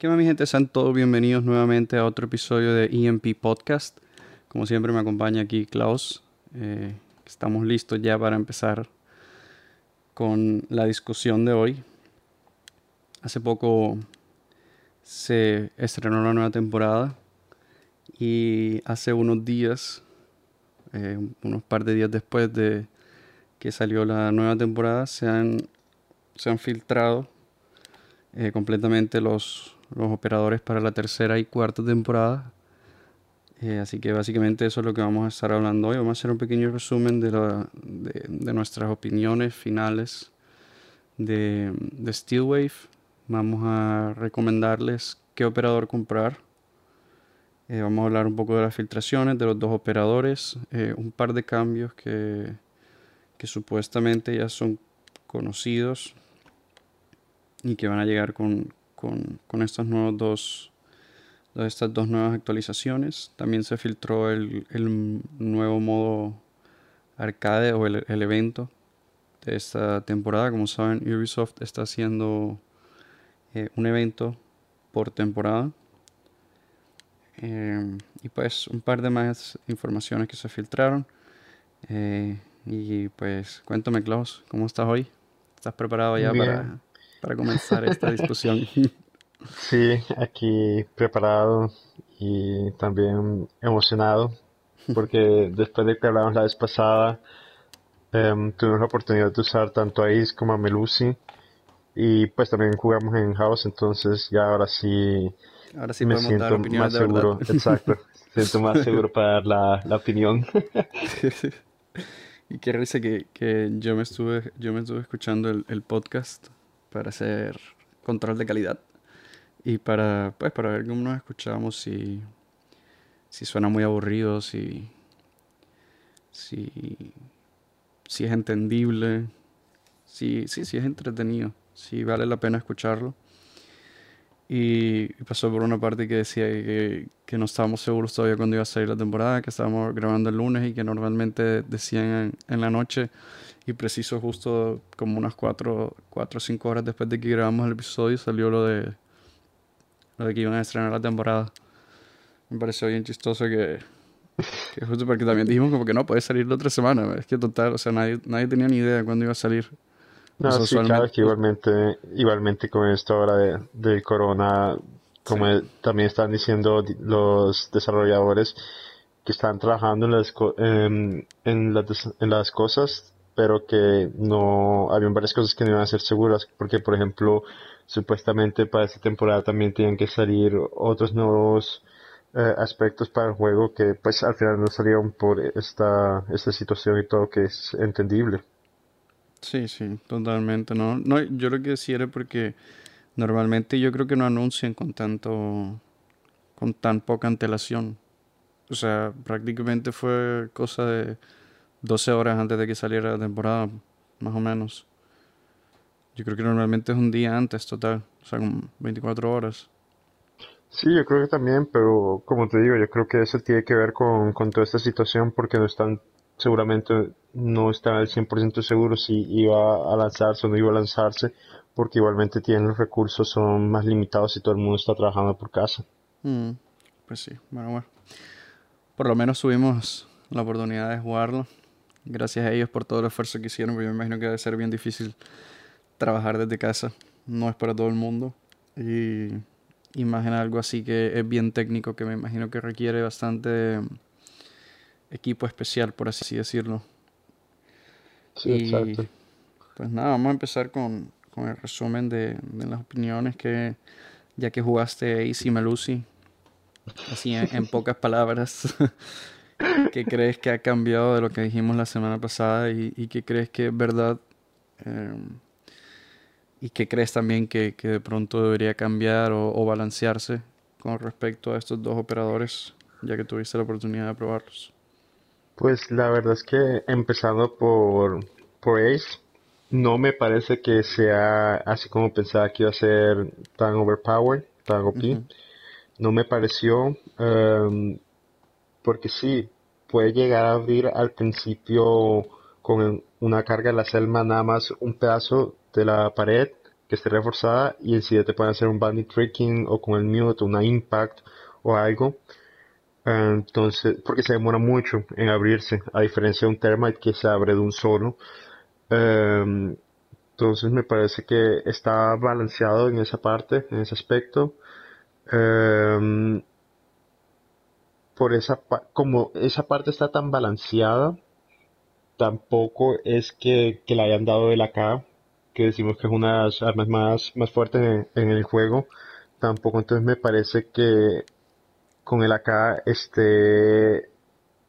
¿Qué más, mi gente? Sean todos bienvenidos nuevamente a otro episodio de EMP Podcast. Como siempre, me acompaña aquí Klaus. Eh, estamos listos ya para empezar con la discusión de hoy. Hace poco se estrenó la nueva temporada y hace unos días, eh, unos par de días después de que salió la nueva temporada, se han, se han filtrado eh, completamente los, los operadores para la tercera y cuarta temporada. Eh, así que básicamente eso es lo que vamos a estar hablando hoy. Vamos a hacer un pequeño resumen de, la, de, nuestras opiniones finales de, de Steelwave. Vamos a recomendarles qué operador comprar. Eh, vamos a hablar un poco de las filtraciones de los dos operadores. Eh, un par de cambios que, que supuestamente ya son conocidos y que van a llegar con, con, estos nuevos dos, estas dos nuevas actualizaciones. También se filtró el, nuevo modo arcade o el, evento de esta temporada. Como saben, Ubisoft está haciendo eh, un evento por temporada. Eh, y pues un par de más informaciones que se filtraron. Eh, y pues cuéntame, Klaus, ¿cómo estás hoy? ¿Estás preparado ya para para comenzar esta discusión. Sí, aquí preparado y también emocionado porque después de que hablamos la vez pasada em, tuvimos la oportunidad de usar tanto a Ace como a Melusi y pues también jugamos en House entonces ya ahora sí ahora sí me siento más seguro. Exacto siento más seguro para dar la, la opinión. Y qué risa que, que, yo me estuve yo me estuve escuchando el, el podcast para hacer control de calidad y para, pues, para ver cómo nos escuchamos, si, si suena muy aburrido, si, si, si es entendible, si, si, si es entretenido, si vale la pena escucharlo. Y pasó por una parte que decía que, que, no estábamos seguros todavía cuando iba a salir la temporada, que estábamos grabando el lunes y que normalmente decían en, en la noche y preciso justo como unas 4 o 5 horas después de que grabamos el episodio salió lo de lo de que iban a estrenar la temporada. Me pareció bien chistoso que, que justo porque también dijimos como que no, puede salir la otra semana. Es que total, o sea, nadie, nadie tenía ni idea de cuándo iba a salir. No, sí, claro que igualmente, igualmente con esto ahora de, de corona, como también están diciendo los desarrolladores que están trabajando en las, en, en, las, en las cosas pero que no habían varias cosas que no iban a ser seguras, porque por ejemplo, supuestamente para esta temporada también tienen que salir otros nuevos eh, aspectos para el juego que pues al final no salieron por esta, esta situación y todo que es entendible. Sí, sí, totalmente, ¿no? no yo lo que decía era porque normalmente yo creo que no anuncian con tanto, con tan poca antelación. O sea, prácticamente fue cosa de 12 horas antes de que saliera la temporada, más o menos. Yo creo que normalmente es un día antes total, o sea, como 24 horas. Sí, yo creo que también, pero como te digo, yo creo que eso tiene que ver con, con toda esta situación porque no están, seguramente no están al 100% seguros si iba a lanzarse o no iba a lanzarse, porque igualmente tienen los recursos, son más limitados y todo el mundo está trabajando por casa. Mm, pues sí, bueno, bueno. Por lo menos tuvimos la oportunidad de jugarlo Gracias a ellos por todo el esfuerzo que hicieron, porque yo me imagino que debe ser bien difícil trabajar desde casa. No es para todo el mundo. Y imagina algo así que es bien técnico, que me imagino que requiere bastante equipo especial, por así decirlo. Sí, exacto. Pues nada, vamos a empezar con, con el resumen de, de, las opiniones que, ya que jugaste Easy Melusi, así en, en pocas palabras, ¿Qué crees que ha cambiado de lo que dijimos la semana pasada y, y qué crees que es verdad? Em, ¿Y qué crees también que, que, de pronto debería cambiar o, o, balancearse con respecto a estos dos operadores, ya que tuviste la oportunidad de probarlos? Pues la verdad es que empezando por, por Ace, no me parece que sea así como pensaba que iba a ser tan overpowered, tan OP. No me pareció. Um, porque sí, puede llegar a abrir al principio con una carga de la selma nada más un pedazo de la pared que esté reforzada y en sí te pueden hacer un bandit tricking o con el mute, una impact o algo. Entonces, porque se demora mucho en abrirse, a diferencia de un Termite que se abre de un solo. Em, entonces me parece que está balanceado en esa parte, en ese aspecto. Em, por esa como esa parte está tan balanceada, tampoco es que, que la hayan dado de la K, que decimos que es una de las armas más, más fuertes en, el juego. Tampoco entonces me parece que con el AK esté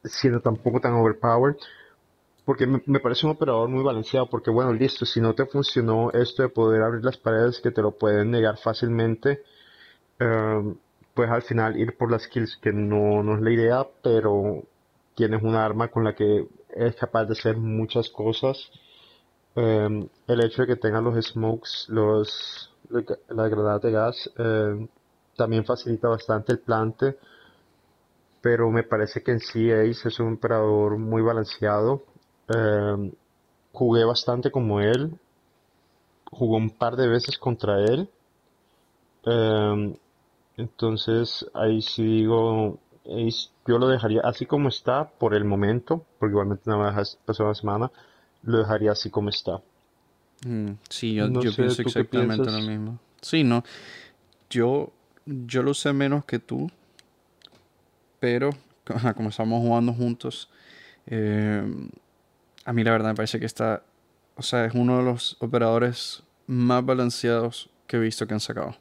siendo tampoco tan overpowered. Porque me, parece un operador muy balanceado. Porque bueno, listo, si no te funcionó esto de poder abrir las paredes que te lo pueden negar fácilmente. Um, pues al final ir por las kills que no, no es la idea, pero tienes un arma con la que es capaz de hacer muchas cosas. Em, el hecho de que tengan los smokes, los, las granadas de gas, em, también facilita bastante el plante. Pero me parece que en sí Ace es un operador muy balanceado. Em, jugué bastante como él. Jugué un par de veces contra él. Entonces ahí sí digo, yo lo dejaría así como está por el momento, porque igualmente nada más pasó una semana, lo dejaría así como está. Mm, sí, yo, pienso exactamente lo mismo. Sí, no, yo, yo lo sé menos que tú, pero como estamos jugando juntos, eh, a mí la verdad me parece que está, o sea, es uno de los operadores más balanceados que he visto que han sacado.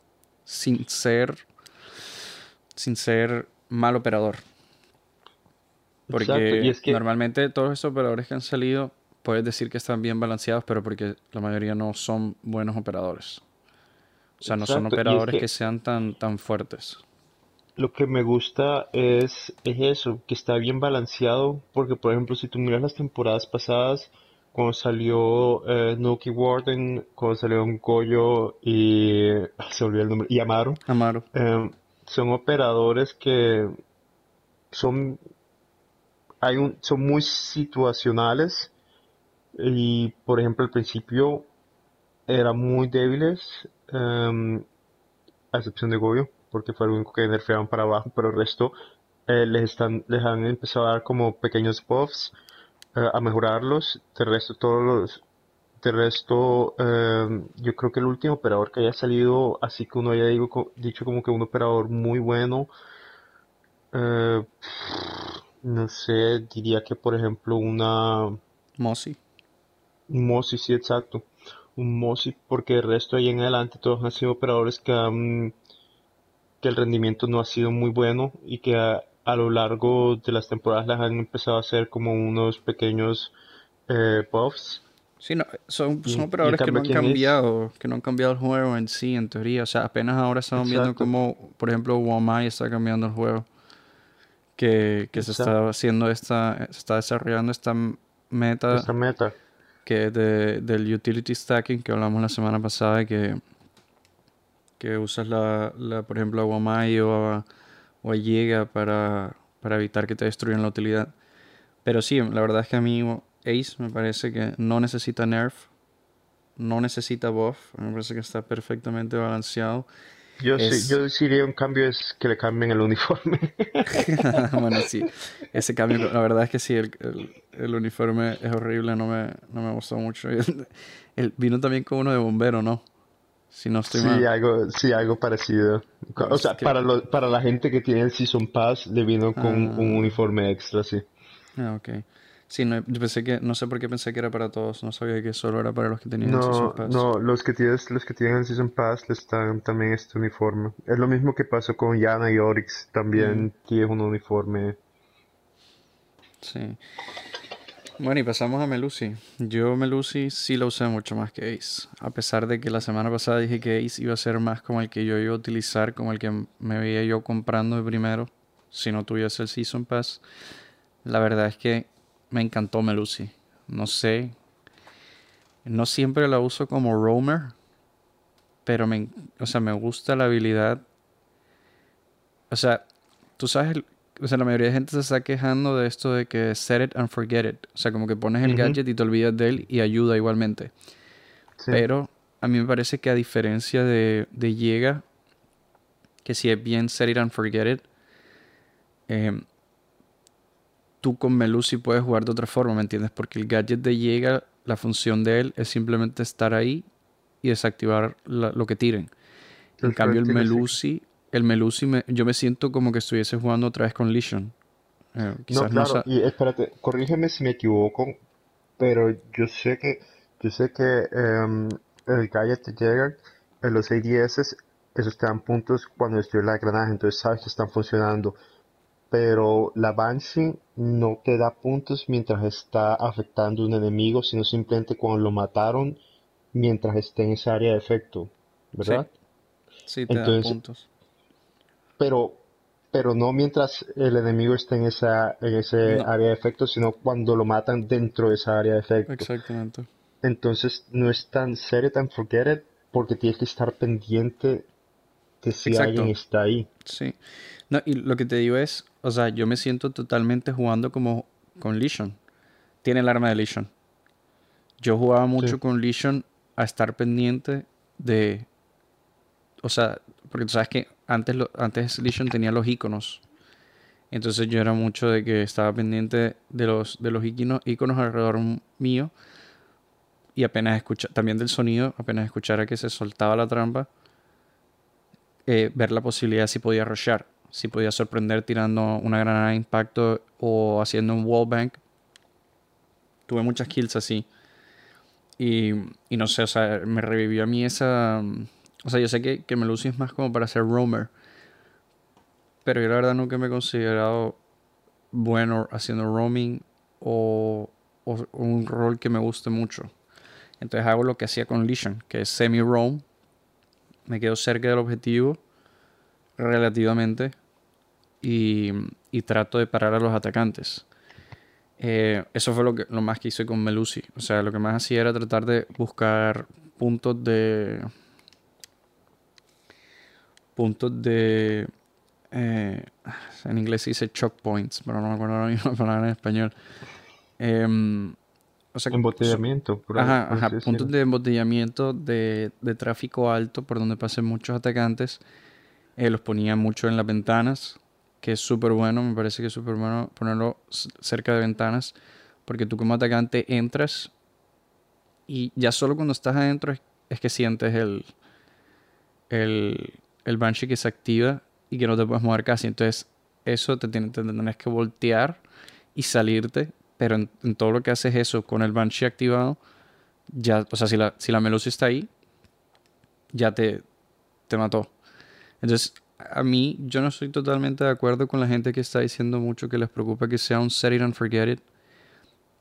Sin ser, sin ser mal operador. Porque normalmente todos estos operadores que han salido, puedes decir que están bien balanceados, pero porque la mayoría no son buenos operadores. O sea, no son operadores que, sean tan, tan fuertes. Lo que me gusta es, es eso, que está bien balanceado, porque por ejemplo, si tú miras las temporadas pasadas, cuando salió eh, Nuki Warden, cuando salió un Goyo y se olvidó el nombre, y Amaro. Amaro. Em, son operadores que son, hay un, son muy situacionales y por ejemplo al principio eran muy débiles em, a excepción de Goyo porque fue el único que nerfeaban para abajo pero el resto eh, les están les han empezado a dar como pequeños buffs eh, a mejorarlos. De resto todos los de resto, em, yo creo que el último operador que haya salido, así que uno haya digo, dicho como que un operador muy bueno, eh, no sé, diría que por ejemplo una... Mossy. Mossy, sí, exacto. Un Mossy, porque el resto ahí en adelante todos han sido operadores que han, que el rendimiento no ha sido muy bueno y que a, lo largo de las temporadas las han empezado a hacer como unos pequeños eh, buffs Sí, no, son, son operadores que no han cambiado, que no han cambiado el juego en sí, en teoría. O sea, apenas ahora estamos viendo cómo, por ejemplo, Wamai está cambiando el juego. Que, que se está haciendo esta, se está desarrollando esta meta. Esta meta. Que de, del utility stacking que hablamos la semana pasada, que, que usas la, la por ejemplo, a Wamai o a, o a para, para evitar que te destruyan la utilidad. Pero sí, la verdad es que a mí Ace me parece que no necesita nerf, no necesita buff, me parece que está perfectamente balanceado. Yo, sí, yo diría un cambio es que le cambien el uniforme. bueno, sí, ese cambio, la verdad es que sí, el, el, uniforme es horrible, no me, no me gustó mucho. El, vino también con uno de bombero, ¿no? Si no estoy sí, Algo, sí, algo parecido. O sea, para, lo, para la gente que tiene el Season Pass, le vino con ah. un uniforme extra, sí. Ah, ok. Sí, no, yo pensé que, no sé por qué pensé que era para todos, no sabía que solo era para los que tenían el Season Pass. No, los que, tienes, los que tienen el Season Pass les dan también este uniforme. Es lo mismo que pasó con Yana y Oryx, también mm. tiene un uniforme. Sí. Bueno, y pasamos a Melusi. Yo Melusi sí lo usé mucho más que Ace. A pesar de que la semana pasada dije que Ace iba a ser más como el que yo iba a utilizar, como el que me veía yo comprando de primero, si no tuviese el Season Pass. La verdad es que me encantó Melusi. No sé. No siempre la uso como roamer. Pero me, o sea, me gusta la habilidad. O sea, tú sabes, o sea, la mayoría de gente se está quejando de esto de que set it and forget it. O sea, como que pones el gadget y te olvidas de él y ayuda igualmente. Pero a mí me parece que a diferencia de, de Llega, que si es bien set it and forget it, em, tú con Melusi puedes jugar de otra forma, ¿me entiendes? Porque el gadget de Llega, la función de él es simplemente estar ahí y desactivar lo que tiren. En cambio, el Melusi, el Melusi yo me siento como que estuviese jugando otra vez con Legion. Eh, no, claro, y espérate, corrígeme si me equivoco, pero yo sé que yo sé que em, el gadget de Jäger en los ADS, esos te dan puntos cuando estoy la granada, entonces sabes que están funcionando. Pero la Banshee no te da puntos mientras está afectando a un enemigo, sino simplemente cuando lo mataron mientras esté en esa área de efecto, ¿verdad? Sí, te da puntos. Pero, pero no mientras el enemigo esté en esa en ese área de efecto, sino cuando lo matan dentro de esa área de efecto. Exactamente. Entonces no es tan serio, tan forget it, porque tienes que estar pendiente de si alguien está ahí. Sí. No, y lo que te digo es, o sea, yo me siento totalmente jugando como con Legion. Tiene el arma de Legion. Yo jugaba mucho con Legion a estar pendiente de. O sea, porque tú sabes que antes, lo, antes Legion tenía los iconos. Entonces yo era mucho de que estaba pendiente de los, de los iconos, iconos alrededor mío y apenas escuchar, también del sonido, apenas escuchara que se soltaba la trampa, eh, ver la posibilidad si podía rushar, si podía sorprender tirando una granada de impacto o haciendo un wallbang. Tuve muchas kills así. Y, y, no sé, o sea, me revivió a mí esa... O sea, yo sé que, que Melusi es más como para ser roamer. Pero yo la verdad nunca me he considerado bueno haciendo roaming o, o un rol que me guste mucho. Entonces hago lo que hacía con Legion, que es semi-roam. Me quedo cerca del objetivo relativamente y, trato de parar a los atacantes. Eh, eso fue lo, que, lo más que hice con Melusi. O sea, lo que más hacía era tratar de buscar puntos de. puntos de. Eh, en inglés se dice choke points, pero no me acuerdo la misma palabra en español. Em, embotellamiento. ajá, ajá puntos de embotellamiento de, tráfico alto por donde pasen muchos atacantes. Eh, los ponía mucho en las ventanas, que es súper bueno, me parece que es súper bueno ponerlo cerca de ventanas, porque tú como atacante entras y ya solo cuando estás adentro es, que sientes el, el, el Banshee que se activa y que no te puedes mover casi. Entonces eso te, tiene, te tienes que voltear y salirte pero en, todo lo que haces eso con el Banshee activado, ya, o sea, si la, si la Melusi está ahí, ya te, te mató. Entonces, a mí, yo no estoy totalmente de acuerdo con la gente que está diciendo mucho que les preocupa que sea un set it and forget it,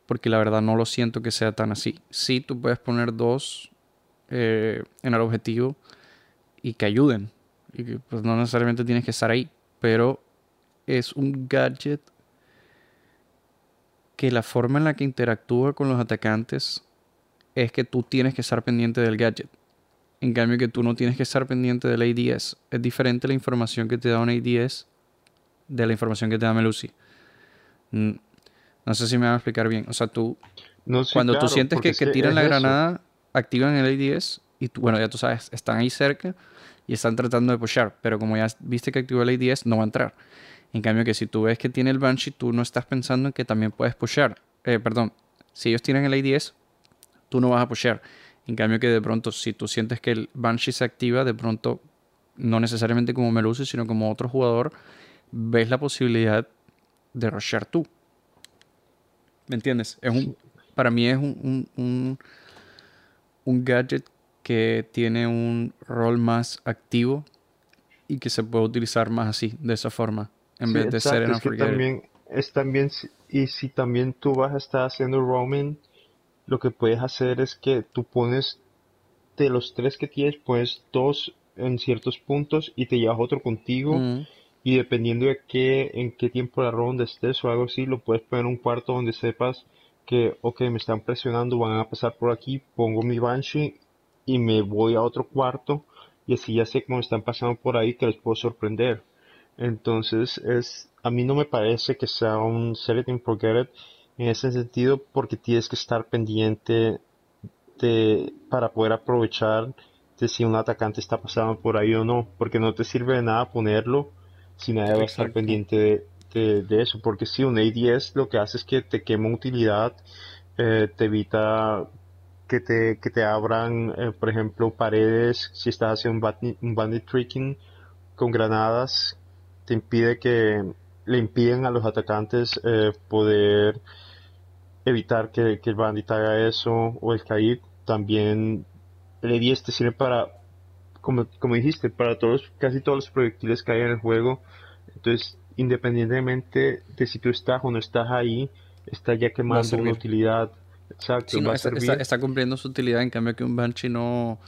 porque la verdad no lo siento que sea tan así. Sí, tú puedes poner dos eh, en el objetivo y que ayuden, y que pues no necesariamente tienes que estar ahí, pero es un gadget que la forma en la que interactúa con los atacantes es que tú tienes que estar pendiente del gadget. En cambio que tú no tienes que estar pendiente del ADS. Es diferente la información que te da un ADS de la información que te da Melusi. Mm, no sé si me va a explicar bien. O sea, tú... cuando tú sientes que, tiran la granada, activan el ADS y tú, bueno, ya tú sabes, están ahí cerca y están tratando de pushar. Pero como ya viste que activó el ADS, no va a entrar. En cambio que si tú ves que tiene el Banshee, tú no estás pensando en que también puedes pushar. Eh, perdón, si ellos tienen el ADS, tú no vas a pushar. En cambio que de pronto, si tú sientes que el Banshee se activa, de pronto, no necesariamente como Melusi, sino como otro jugador, ves la posibilidad de rushear tú. ¿Me entiendes? Es un, para mí es un, un, un gadget que tiene un rol más activo y que se puede utilizar más así, de esa forma en vez de ser en es también es también y si también tú vas a estar haciendo roaming lo que puedes hacer es que tú pones de los tres que tienes pones dos en ciertos puntos y te llevas otro contigo mm. y dependiendo de qué en qué tiempo de la ronda estés o algo así lo puedes poner en un cuarto donde sepas que ok me están presionando van a pasar por aquí pongo mi banshee y me voy a otro cuarto y así ya sé cómo están pasando por ahí que les puedo sorprender entonces, es, a mí no me parece que sea un set it and forget it en ese sentido porque tienes que estar pendiente de, para poder aprovechar de si un atacante está pasando por ahí o no, porque no te sirve de nada ponerlo si nadie va a estar pendiente de, de, eso, porque si un ADS lo que hace es que te quema utilidad, eh, te evita que te, que te abran, eh, por ejemplo, paredes, si estás haciendo un bandit, tricking con granadas, te impide que le impiden a los atacantes eh, poder evitar que, el bandit haga eso o el cair también el E10 te sirve para como, como dijiste para todos casi todos los proyectiles que hay en el juego. Entonces independientemente de si tú estás o no estás ahí está ya quemando una utilidad. Exacto está, cumpliendo su utilidad en cambio que un Banshee no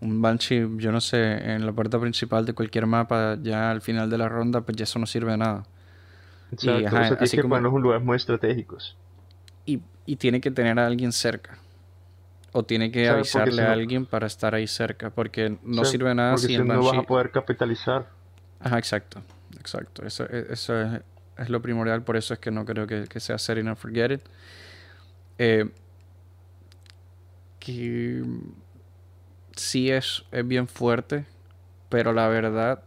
un Banshee yo no sé en la puerta principal de cualquier mapa ya al final de la ronda pues ya eso no sirve de nada. Exacto, así que como... un lugares muy estratégicos y, tiene que tener a alguien cerca. O tiene que avisarle a alguien para estar ahí cerca, porque no sirve nada si, no vas a poder capitalizar. Ajá, exacto, exacto. Eso, e, eso es, lo primordial, por eso es que no creo que, sea Set It and Forget It. Eh, que sí es, es bien fuerte, pero la verdad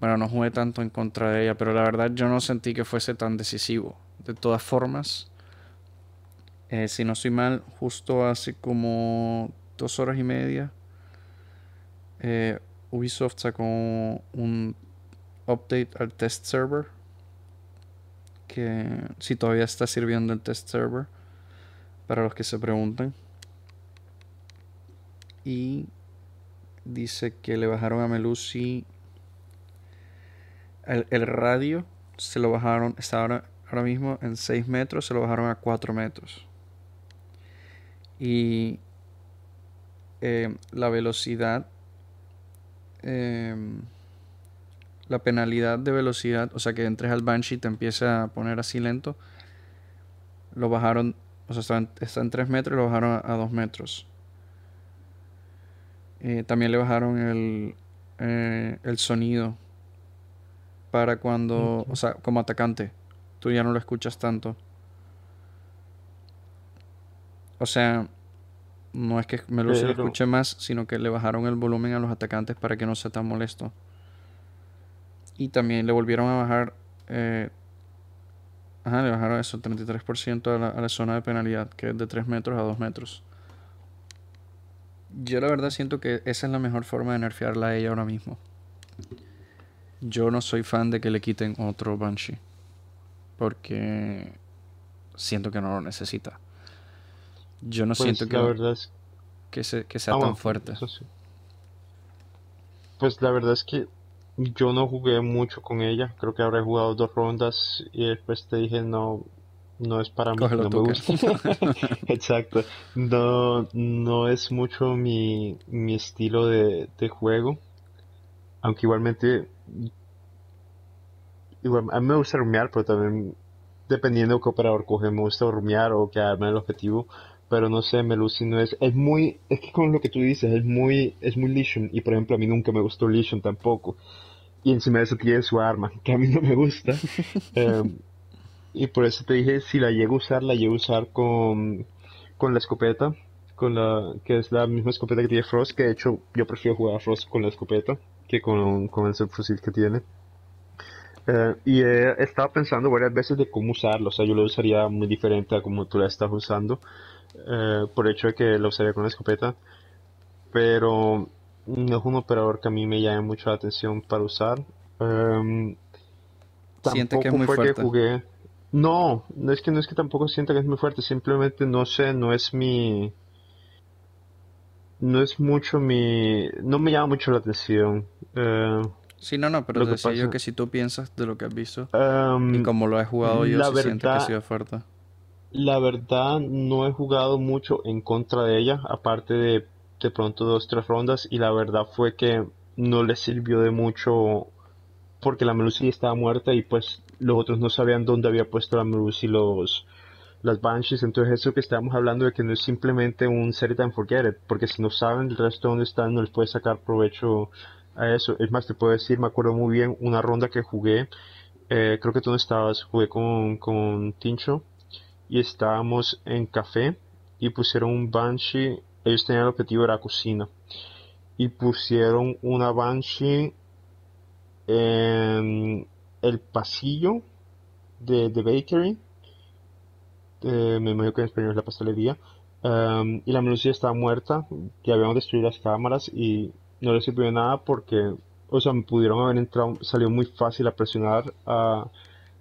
bueno, no jugué tanto en contra de ella, pero la verdad yo no sentí que fuese tan decisivo. De todas formas, eh, si no soy mal, justo hace como dos horas y media, eh, Ubisoft sacó un update al test server. Que si todavía está sirviendo el test server, para los que se preguntan. Y dice que le bajaron a Melusi el, el radio, se lo bajaron, está ahora ahora mismo en 6 metros se lo bajaron a 4 metros. Y eh, la velocidad, em, la penalidad de velocidad, o sea que entres al Banshee y te empiece a poner así lento, lo bajaron, o sea, está en, 3 metros y lo bajaron a, 2 metros. Eh, también le bajaron el, eh, el sonido para cuando, o sea, como atacante tú ya no lo escuchas tanto. O sea, no es que me lo escuche más, sino que le bajaron el volumen a los atacantes para que no sea tan molesto. Y también le volvieron a bajar. Eh, ajá, le bajaron eso, 33% a la, a la zona de penalidad, que es de 3 metros a 2 metros. Yo la verdad siento que esa es la mejor forma de nerfearla a ella ahora mismo. Yo no soy fan de que le quiten otro Banshee porque siento que no lo necesita. Yo no pues siento que, verdad que, sea ah, tan fuerte. Pues la verdad es que yo no jugué mucho con ella. Creo que habré jugado dos rondas y después te dije no, no es para mí. no me gusta. Exacto. No, no es mucho mi, mi estilo de, de juego. Aunque igualmente a mí me gusta rumiar, pero también dependiendo de qué operador coge, me gusta rumiar o quedarme en el objetivo. Pero no sé, Melusi no es, es muy, es que con lo que tú dices, es muy, es muy Legion. Y por ejemplo, a mí nunca me gustó Legion tampoco. Y encima de eso tiene su arma, que a mí no me gusta. Em, y por eso te dije, si la llego a usar, la llego a usar con, con la escopeta. Con la, que es la misma escopeta que tiene Frost, que de hecho yo prefiero jugar a Frost con la escopeta que con, con el subfusil que tiene. Eh, y he estado pensando varias veces de cómo usarlo, o sea, yo lo usaría muy diferente a como tú la estás usando, eh, por hecho de que lo usaría con la escopeta, pero no es un operador que a mí me llame mucho la atención para usar. Eh, Siente que es muy fuerte. jugué. No, no es que no es que tampoco sienta que es muy fuerte, simplemente no sé, no es mi no es mucho mi no me llama mucho la atención. Eh, Sí, no, no, pero te decía yo que si tú piensas de lo que has visto em, y como lo he jugado yo, si verdad, que ha sido fuerte. La verdad, no he jugado mucho en contra de ella, aparte de de pronto dos, tres rondas, y la verdad fue que no le sirvió de mucho porque la Melusi estaba muerta y pues los otros no sabían dónde había puesto la Melusi los las Banshees, entonces eso que estábamos hablando de que no es simplemente un set and forget it, porque si no saben el resto dónde están no les puede sacar provecho a eso. Es más, te puedo decir, me acuerdo muy bien una ronda que jugué, eh, creo que tú no estabas, jugué con, con Tincho y estábamos en café y pusieron un Banshee. Ellos tenían el objetivo era cocina. Y pusieron una Banshee en el pasillo de, de Bakery. Eh, me imagino que en español es la pastelería. Um, y la Melusi estaba muerta. Ya habíamos destruido las cámaras y no le sirvió nada porque, o sea, me pudieron haber entrado. Salió muy fácil a presionar a,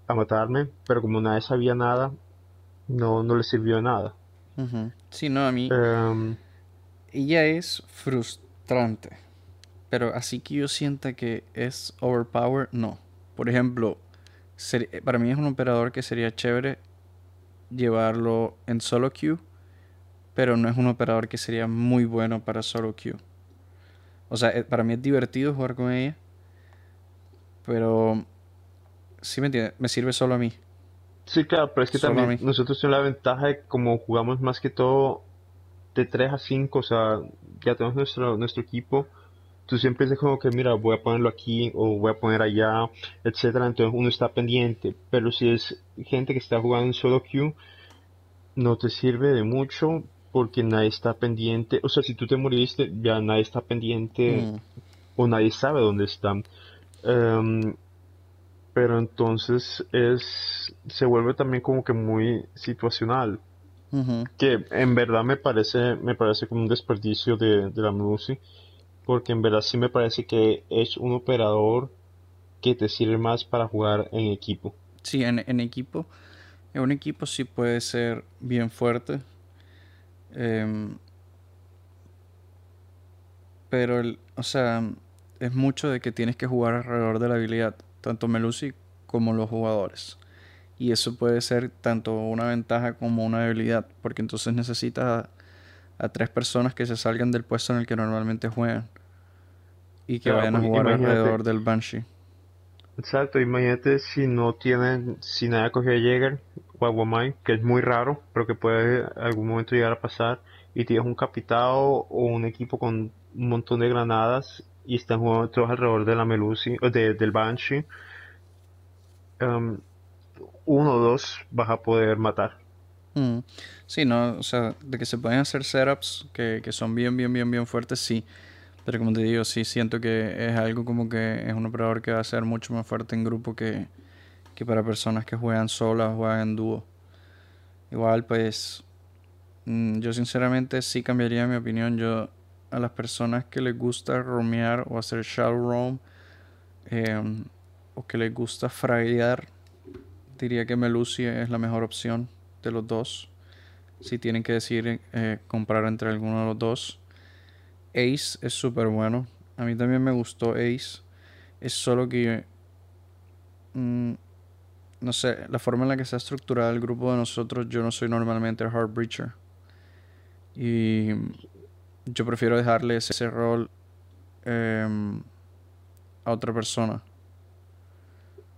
a matarme, pero como nadie sabía nada, no, no le sirvió nada. Sí, no, a mí. Um, ella es frustrante. Pero así que yo sienta que es overpower, no. Por ejemplo, para mí es un operador que sería chévere llevarlo en solo queue, pero no es un operador que sería muy bueno para solo queue. O sea, eh, para mí es divertido jugar con ella, pero sí me entiende, me sirve solo a mí. Sí, claro, pero es que también nosotros tenemos la ventaja de como jugamos más que todo de 3 a 5, o sea, ya tenemos nuestro, nuestro equipo. Tú siempre dices como que mira voy a ponerlo aquí o voy a poner allá etcétera entonces uno está pendiente. Pero si es gente que está jugando en solo queue no te sirve de mucho porque nadie está pendiente o sea si tú te moriste ya nadie está pendiente mm. o nadie sabe dónde están em, pero entonces es se vuelve también como que muy situacional que en verdad me parece me parece como un desperdicio de, de la música porque en verdad sí me parece que es un operador que te sirve más para jugar en equipo. Sí, en, en equipo. En un equipo sí puede ser bien fuerte. Em, pero, el, o sea, es mucho de que tienes que jugar alrededor de la habilidad, tanto Melusi como los jugadores. Y eso puede ser tanto una ventaja como una debilidad, porque entonces necesitas a tres personas que se salgan del puesto en el que normalmente juegan y que vayan a pues, jugar alrededor del Banshee. Exacto, imagínate si no tienen, si nadie cogió a Jäger o a que es muy raro, pero que puede algún momento llegar a pasar, y tienes un capitado o un equipo con un montón de granadas y están jugando todos alrededor de la Melusi, de, del Banshee, um, uno o dos vas a poder matar. Mm. Sí, no, o sea, de que se pueden hacer setups que, que son bien, bien, bien, bien fuertes, sí. Pero como te digo, sí siento que es algo como que es un operador que va a ser mucho más fuerte en grupo que, que para personas que juegan solas juegan en dúo. Igual, pues, mm, yo sinceramente sí cambiaría mi opinión. Yo, a las personas que les gusta romear o hacer shallow roam, em, o que les gusta fraguear, diría que Melusi es la mejor opción de los dos. Si tienen que decir eh, comprar entre alguno de los dos. Ace es súper bueno. A mí también me gustó Ace. Es solo que... Mm, no sé, la forma en la que se ha estructurado el grupo de nosotros, yo no soy normalmente el Hard Breacher. Y yo prefiero dejarle ese rol em, a otra persona.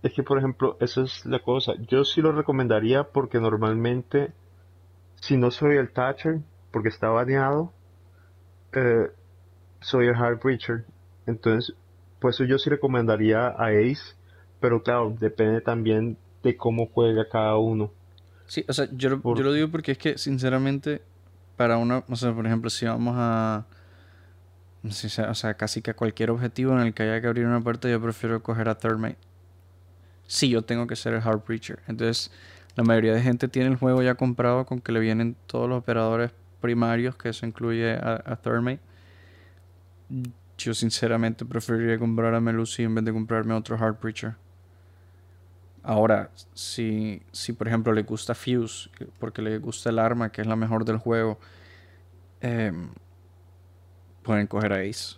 Es que, por ejemplo, esa es la cosa. Yo sí lo recomendaría porque normalmente, si no soy el Thatcher, porque está baneado, eh, soy el Hard Breacher. Entonces, pues yo sí recomendaría a Ace, pero claro, depende también de cómo juega cada uno. Sí, o sea, yo, yo lo digo porque es que, sinceramente, para una, o sea, por ejemplo, si vamos a, o sea, casi que a cualquier objetivo en el que haya que abrir una puerta, yo prefiero coger a Third Sí, yo tengo que ser el Hard Breacher. Entonces, la mayoría de gente tiene el juego ya comprado con que le vienen todos los operadores primarios, que eso incluye a, a yo sinceramente preferiría comprar a Melusi en vez de comprarme otro Hard Preacher. Ahora, si, si por ejemplo le gusta Fuse, porque le gusta el arma, que es la mejor del juego, em, pueden coger a Ace.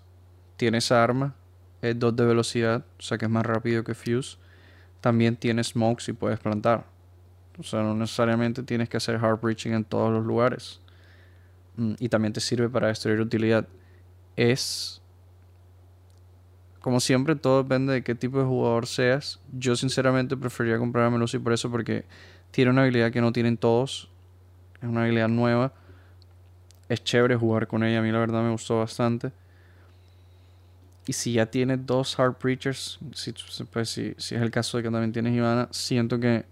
Tiene esa arma, es 2 de velocidad, o sea que es más rápido que Fuse. También tiene smokes y puedes plantar. O sea, no necesariamente tienes que hacer hard breaching en todos los lugares. Mm, y también te sirve para destruir utilidad es, como siempre, todo depende de qué tipo de jugador seas. Yo sinceramente preferiría comprar a Melusi por eso, porque tiene una habilidad que no tienen todos. Es una habilidad nueva. Es chévere jugar con ella. A mí la verdad me gustó bastante. Y si ya tienes dos Hard Preachers, si, pues, si, si es el caso de que también tienes Ivana, siento que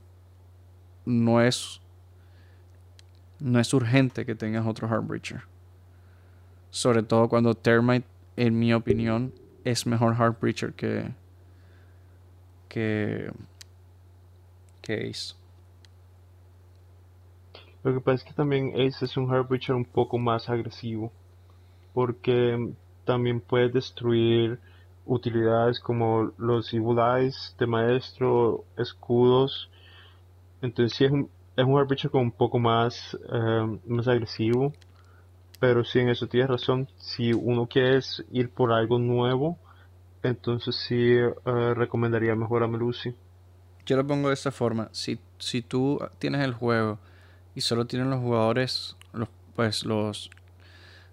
no es no es urgente que tengas otro Heartbreacher. Sobre todo cuando Termite, en mi opinión, es mejor Heartbreacher que, que, que Ace. Lo que pasa es que también Ace es un Heartbreacher un poco más agresivo. Porque también puede destruir utilidades como los Evil Eyes de maestro, escudos. Entonces sí es un, es un con un poco más, eh, más agresivo. Pero sí, en eso tienes razón. Si uno quiere ir por algo nuevo, entonces sí eh, recomendaría mejor a Melusi. Yo lo pongo de esta forma. Si, si tú tienes el juego y solo tienen los jugadores, los, pues los,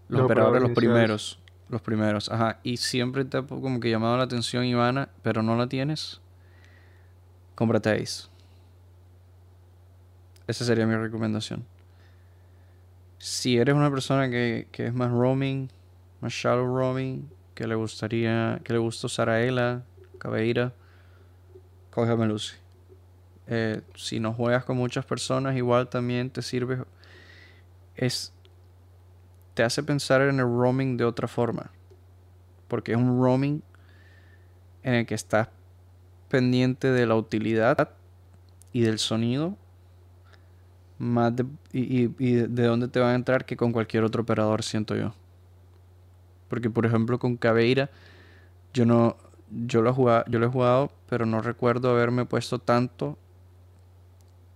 los operadores, los primeros. Los primeros, ajá. Y siempre te ha como que llamado la atención Ivana, pero no la tienes. Cómprate Ace. Esa sería mi recomendación. Si eres una persona que, que es más roaming, más shallow roaming, que le gustaría, que le gusta usar a Ela, Cabeira, cógeme Lucy. Eh, si no juegas con muchas personas, igual también te sirve. Es. Te hace pensar en el roaming de otra forma. Porque es un roaming en el que estás pendiente de la utilidad y del sonido. Más y, y de dónde te va a entrar que con cualquier otro operador, siento yo. Porque, por ejemplo, con Caveira, yo no. Yo lo, he jugado, yo lo he jugado, pero no recuerdo haberme puesto tanto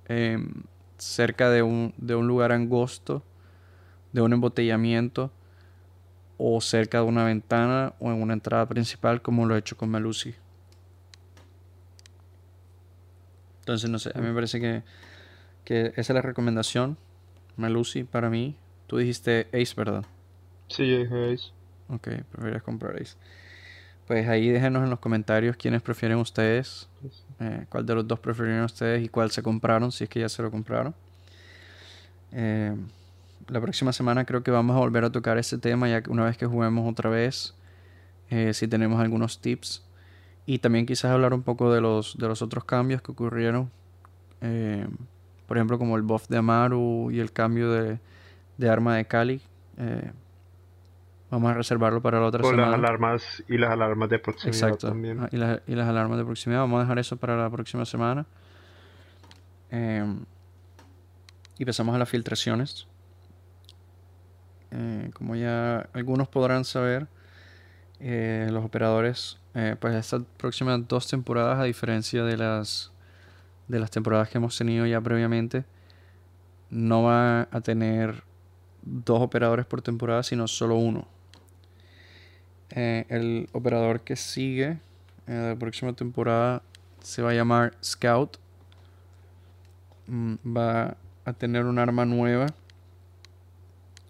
em, cerca de un, de un lugar angosto, de un embotellamiento, o cerca de una ventana o en una entrada principal, como lo he hecho con Melusi. Entonces, no sé, a mí me parece que, que esa es la recomendación. Melusi para mí. Tú dijiste Ace, ¿verdad? Sí, yo dije Ace. Ok, prefieres comprar Ace. Pues ahí déjenos en los comentarios quiénes prefieren ustedes, eh, cuál de los dos prefieren ustedes y cuál se compraron, si es que ya se lo compraron. Eh, la próxima semana creo que vamos a volver a tocar ese tema ya que una vez que juguemos otra vez, eh, si tenemos algunos tips y también quizás hablar un poco de los, de los otros cambios que ocurrieron. Por ejemplo, como el buff de Amaru y el cambio de, de arma de Cali. Vamos a reservarlo para la otra o semana. las alarmas y las alarmas de proximidad también. y, las, y las alarmas de proximidad. Vamos a dejar eso para la próxima semana. Em, y pasamos a las filtraciones. Eh, como ya algunos podrán saber, eh, los operadores, eh, pues estas próximas dos temporadas, a diferencia de las, de las temporadas que hemos tenido ya previamente, no va a tener dos operadores por temporada, sino solo uno. Eh, el operador que sigue en la próxima temporada se va a llamar Scout. Mm, va a tener un arma nueva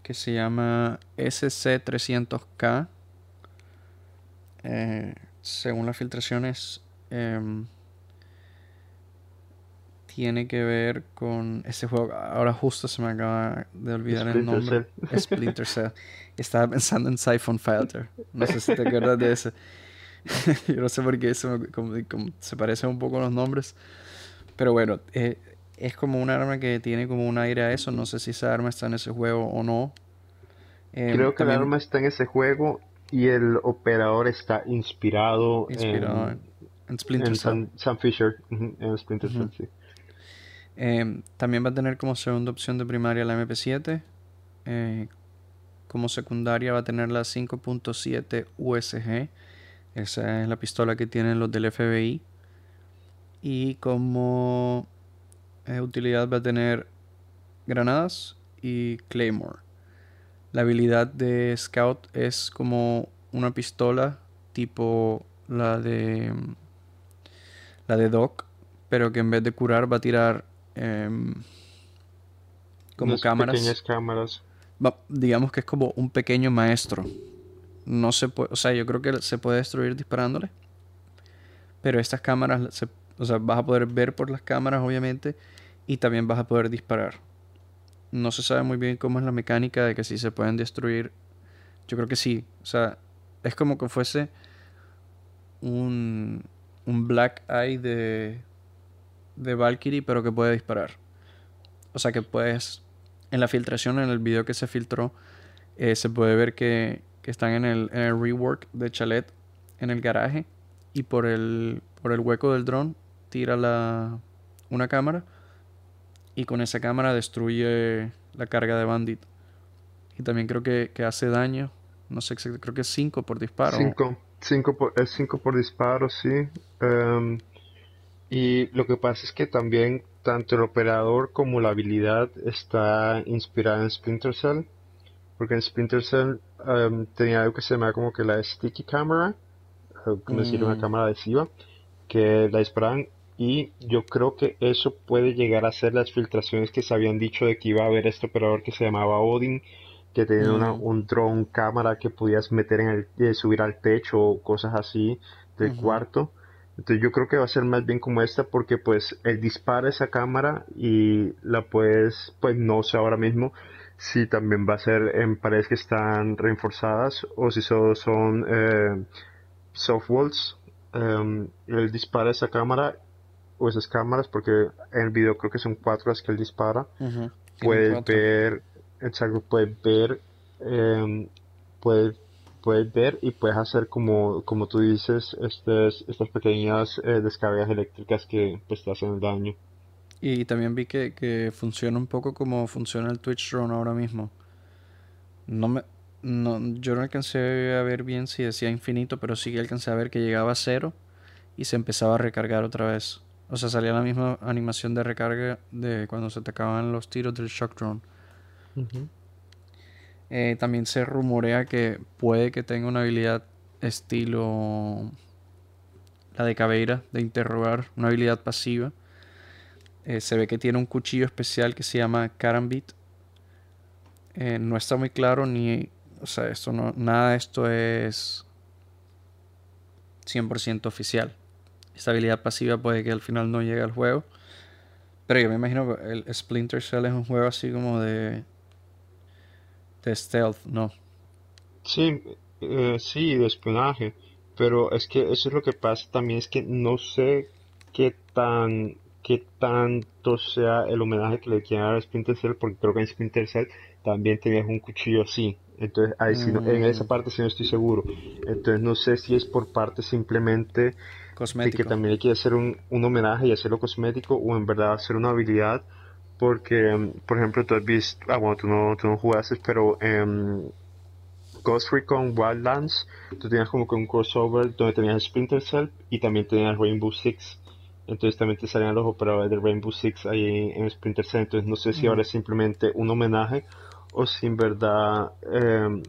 que se llama SC300K. Eh, según las filtraciones, em, tiene que ver con ese juego. Ahora justo se me acaba de olvidar el nombre. Splinter Cell. Estaba pensando en Siphon Filter. No sé si te acuerdas de ese. Yo no sé por qué se parecen un poco los nombres. Pero bueno, eh, es como un arma que tiene como un aire a eso. No sé si esa arma está en ese juego o no. Em, Creo que el arma está en ese juego y el operador está inspirado, inspirado en, Splinter Cell. Sam, Fisher, en Splinter Cell, sí. Em, también va a tener como segunda opción de primaria la MP7. Eh, como secundaria va a tener la 5.7 USG. Esa es la pistola que tienen los del FBI. Y como eh, utilidad va a tener granadas y Claymore. La habilidad de Scout es como una pistola tipo la de la de Doc, pero que en vez de curar va a tirar Em, como cámaras. cámaras. digamos que es como un pequeño maestro. No se puede, o sea, yo creo que se puede destruir disparándole. Pero estas cámaras, se, o sea, vas a poder ver por las cámaras, obviamente, y también vas a poder disparar. No se sabe muy bien cómo es la mecánica de que si se pueden destruir. Yo creo que sí. O sea, es como que fuese un, un Black Eye de, de Valkyrie, pero que puede disparar. O sea que puedes en la filtración, en el video que se filtró, eh, se puede ver que, están en el, rework de Chalet en el garaje y por el, por el hueco del dron tira la, una cámara y con esa cámara destruye la carga de Bandit. Y también creo que, hace daño, no sé, creo que es 5 por disparo. 5 por, es 5 por disparo, sí. Em, y lo que pasa es que también tanto el operador como la habilidad está inspirada en Splinter Cell. Porque en Splinter Cell em, tenía algo que se llama como que la sticky camera, como decir, una mm. cámara adhesiva, que la disparaban. Y yo creo que eso puede llegar a ser las filtraciones que se habían dicho de que iba a haber este operador que se llamaba Odin, que tenía una, mm. un drone cámara que podías meter en el, eh, subir al techo o cosas así del cuarto entonces yo creo que va a ser más bien como esta porque pues él dispara esa cámara y la puedes, pues no sé ahora mismo si también va a ser en paredes que están reforzadas o si solo son eh, soft walls. Em, él dispara esa cámara o esas cámaras porque en el video creo que son cuatro las que él dispara. Puedes ver, exacto, puedes ver, eh, puedes puedes ver y puedes hacer como, como tú dices, estas, estas pequeñas eh, descargas eléctricas que pues te hacen daño. Y también vi que, que funciona un poco como funciona el Twitch Drone ahora mismo. No me, no, yo no alcancé a ver bien si decía infinito, pero sí que alcancé a ver que llegaba a cero y se empezaba a recargar otra vez. O sea, salía la misma animación de recarga de cuando se te acaban los tiros del Shock Drone. Eh, también se rumorea que puede que tenga una habilidad estilo la de Caveira, de interrogar, una habilidad pasiva. Eh, se ve que tiene un cuchillo especial que se llama Karambit. Eh, no está muy claro ni, o sea, esto no, nada de esto es 100% oficial. Esta habilidad pasiva puede que al final no llegue al juego. Pero yo me imagino que el Splinter Cell es un juego así como de de stealth, ¿no? Sí, eh, sí, de espionaje. Pero es que eso es lo que pasa también, es que no sé qué tan qué tanto sea el homenaje que le quieren dar a Splinter Cell, porque creo que en Splinter Cell también tenías un cuchillo así. Entonces, ahí en esa mm. parte sí no estoy seguro. Entonces, no sé si es por parte simplemente de que también hay que hacer un, un homenaje y hacerlo cosmético, o en verdad hacer una habilidad porque, em, por ejemplo, tú has visto, ah, bueno, tú no, tú no jugaste, pero en Ghost Recon Wildlands, tú tenías como que un crossover donde tenías Splinter Cell y también tenías Rainbow Six. Entonces también te salían los operadores de Rainbow Six ahí en Splinter Cell. Entonces no sé si ahora es simplemente un homenaje o si en verdad em,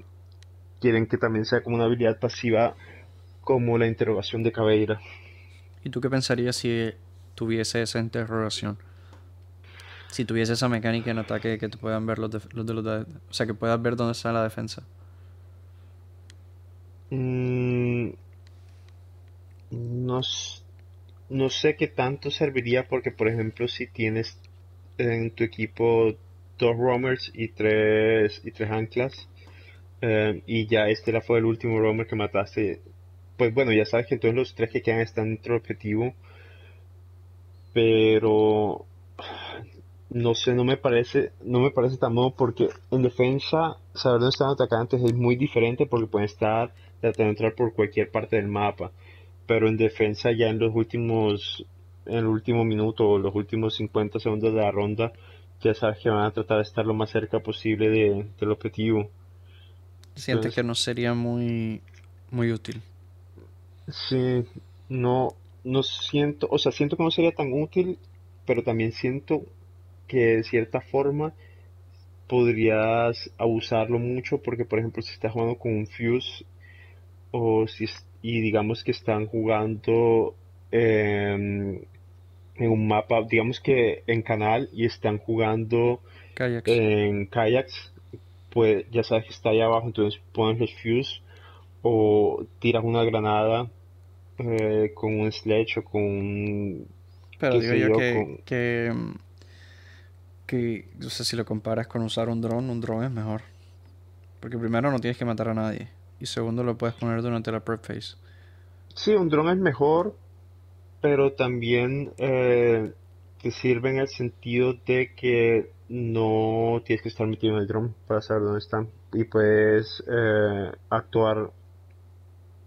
quieren que también sea como una habilidad pasiva como la interrogación de Caveira. ¿Y tú qué pensarías si tuviese esa interrogación? Si tuviese esa mecánica en ataque que te puedan ver los de, los o sea que puedas ver dónde está la defensa. Mm, no, no sé qué tanto serviría porque por ejemplo si tienes en tu equipo dos roamers y tres y tres anclas eh, y ya este fue el último roamer que mataste pues bueno ya sabes que entonces los tres que quedan están dentro del objetivo pero no sé, no me parece, no me parece tan modo porque en defensa saber dónde están atacantes es muy diferente porque pueden estar tratando de entrar por cualquier parte del mapa. Pero en defensa ya en los últimos, en el último minuto o los últimos 50 segundos de la ronda, ya sabes que van a tratar de estar lo más cerca posible de, del objetivo. Siente que no sería muy, muy útil. Sí, no, no siento, o sea, siento que no sería tan útil, pero también siento que de cierta forma podrías abusarlo mucho porque por ejemplo si estás jugando con un fuse o si y digamos que están jugando en un mapa digamos que en canal y están jugando en kayaks pues ya sabes que está ahí abajo entonces pones los fuse o tiras una granada eh, con un sledge o con un pero digo yo, que que, o sea, si lo comparas con usar un dron, un dron es mejor. Porque primero no tienes que matar a nadie. Y segundo lo puedes poner durante la prep phase. Sí, un dron es mejor, pero también eh, te sirve en el sentido de que no tienes que estar metido en el drone para saber dónde están y puedes eh, actuar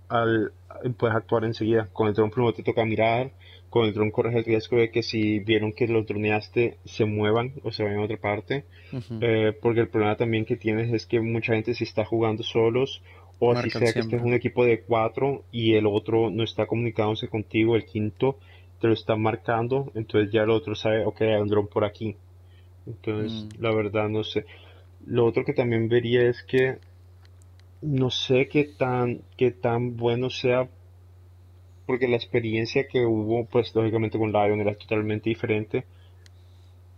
al puedes actuar enseguida con el drone primero te toca mirar con el drone corres el riesgo de que si vieron que los droneaste se muevan o se vayan a otra parte eh, porque el problema también que tienes es que mucha gente si está jugando solos o así sea que estés un equipo de cuatro y el otro no está comunicándose contigo el quinto te lo está marcando entonces ya el otro sabe ok hay un drone por aquí entonces, mm. la verdad no sé. Lo otro que también vería es que no sé qué tan, qué tan bueno sea, porque la experiencia que hubo, pues lógicamente con Lion era totalmente diferente,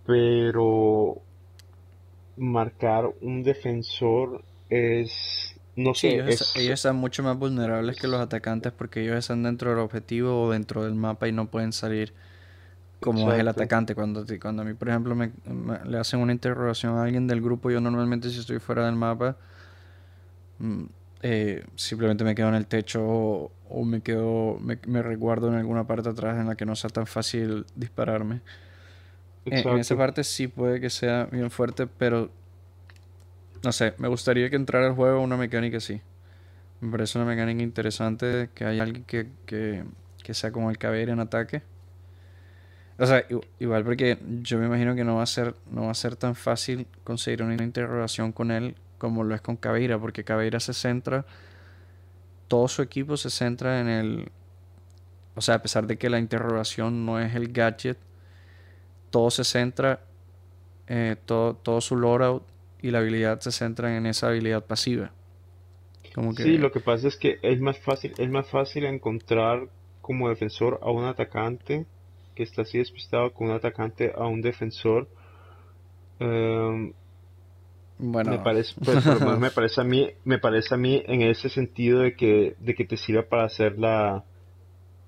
pero marcar un defensor es, no sé, ellos, ellos están mucho más vulnerables que los atacantes porque ellos están dentro del objetivo o dentro del mapa y no pueden salir como es el atacante. Cuando, cuando a mí, por ejemplo, me, le hacen una interrogación a alguien del grupo, yo normalmente si estoy fuera del mapa, mm, eh, simplemente me quedo en el techo o, me quedo, me, me, resguardo en alguna parte atrás en la que no sea tan fácil dispararme. En, en, esa parte sí puede que sea bien fuerte, pero no sé, me gustaría que entrara al juego una mecánica así. Me parece una mecánica interesante que haya alguien que, que, que sea como el caballero en ataque o sea, igual porque yo me imagino que no va a ser, no va a ser tan fácil conseguir una interrogación con él como lo es con Caveira, porque Caveira se centra, todo su equipo se centra en el, o sea, a pesar de que la interrogación no es el gadget, todo se centra, eh, todo, todo su loadout y la habilidad se centra en esa habilidad pasiva. Como. Sí, lo que pasa es que es más fácil, es más fácil encontrar como defensor a un atacante que está así despistado con un atacante a un defensor. Em, bueno, me parece, pues, me parece a mí, me parece a mí en ese sentido de que, de que te sirva para hacer la,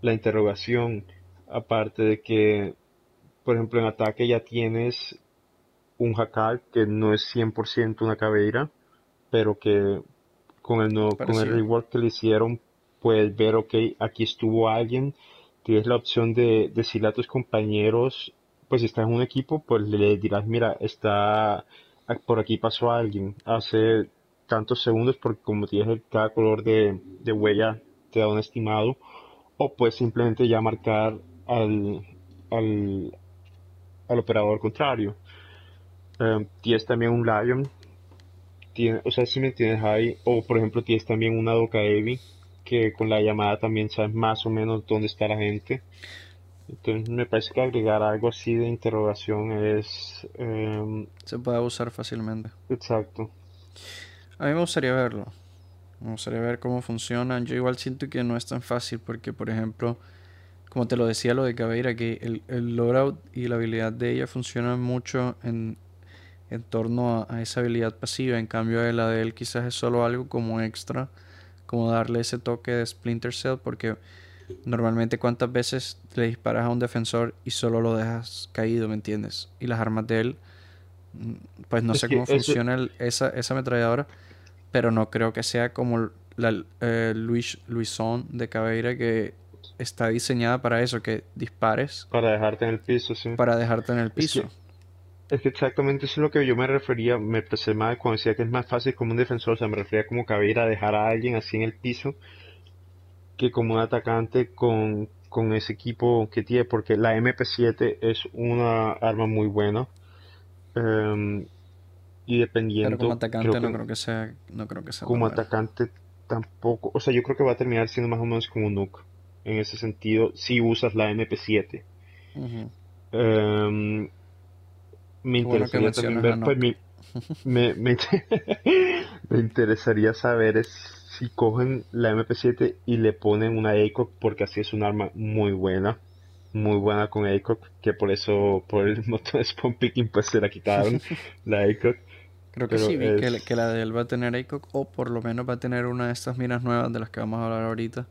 la interrogación. Aparte de que, por ejemplo, en ataque ya tienes un jacal que no es 100% una caveira, pero que con el, no, con el reward que le hicieron puedes ver, ok, aquí estuvo alguien tienes la opción de decirle a tus compañeros, pues si estás en un equipo, pues le dirás, mira, está por aquí pasó alguien hace tantos segundos, porque como tienes cada color de, huella te da un estimado, o pues simplemente ya marcar al, al, operador contrario. Em, tienes también un Lion, o sea, si me tienes ahí, o por ejemplo tienes también una Doka Evi, que con la llamada también sabes más o menos dónde está la gente. Entonces me parece que agregar algo así de interrogación es... Em, Se puede usar fácilmente. Exacto. A mí me gustaría verlo. Me gustaría ver cómo funciona. Yo igual siento que no es tan fácil porque, por ejemplo, como te lo decía lo de Cabeira, que el, el loadout y la habilidad de ella funcionan mucho en, en torno a, a, esa habilidad pasiva. En cambio, la de él quizás es solo algo como extra como darle ese toque de Splinter Cell porque normalmente cuántas veces le disparas a un defensor y solo lo dejas caído, ¿me entiendes? Y las armas de él, mm, pues no sé cómo funciona esa, esa ametralladora, pero no creo que sea como la eh, Luis, Luison de Caveira que está diseñada para eso, que dispares. Para dejarte en el piso, sí. Para dejarte en el piso. Es que exactamente eso es lo que yo me refería, me pensé más cuando decía que es más fácil como un defensor, o sea, me refería como que a dejar a alguien así en el piso que como atacante con, ese equipo que tiene, porque la MP7 es una arma muy buena. Em, y dependiendo... Pero como atacante no creo que sea... No creo que sea como atacante tampoco, o sea, yo creo que va a terminar siendo más o menos como un nuke, en ese sentido, si usas la MP7 me interesaría también ver, pues, me, me, interesaría saber si cogen la MP7 y le ponen una ACOG, porque así es un arma muy buena, muy buena con ACOG, que por eso, por el motor de spawn picking, pues se la quitaron, la ACOG. Creo que sí, vi que, la de él va a tener ACOG, o por lo menos va a tener una de estas minas nuevas de las que vamos a hablar ahorita,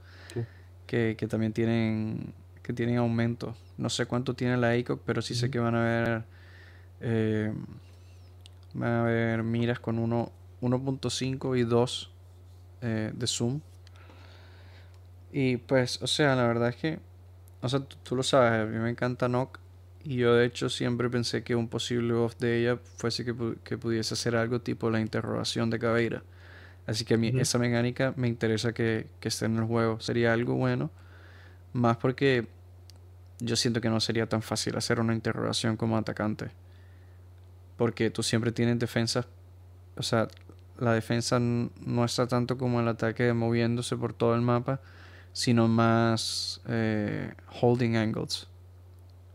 que, que también tienen que tienen aumento. No sé cuánto tiene la ACOG, pero sí sé que van a ver eh, va a haber miras con 1.5 y 2 eh, de zoom. Y pues, o sea, la verdad es que, o sea, tú, lo sabes, a mí me encanta Nock Y yo de hecho siempre pensé que un posible buff de ella fuese que, pudiese hacer algo tipo la interrogación de Caveira. Así que a mí esa mecánica me interesa que, que esté en el juego. Sería algo bueno. Más porque yo siento que no sería tan fácil hacer una interrogación como atacante. Porque tú siempre tienes defensas. O sea, la defensa no está tanto como el ataque moviéndose por todo el mapa, sino más eh, holding angles.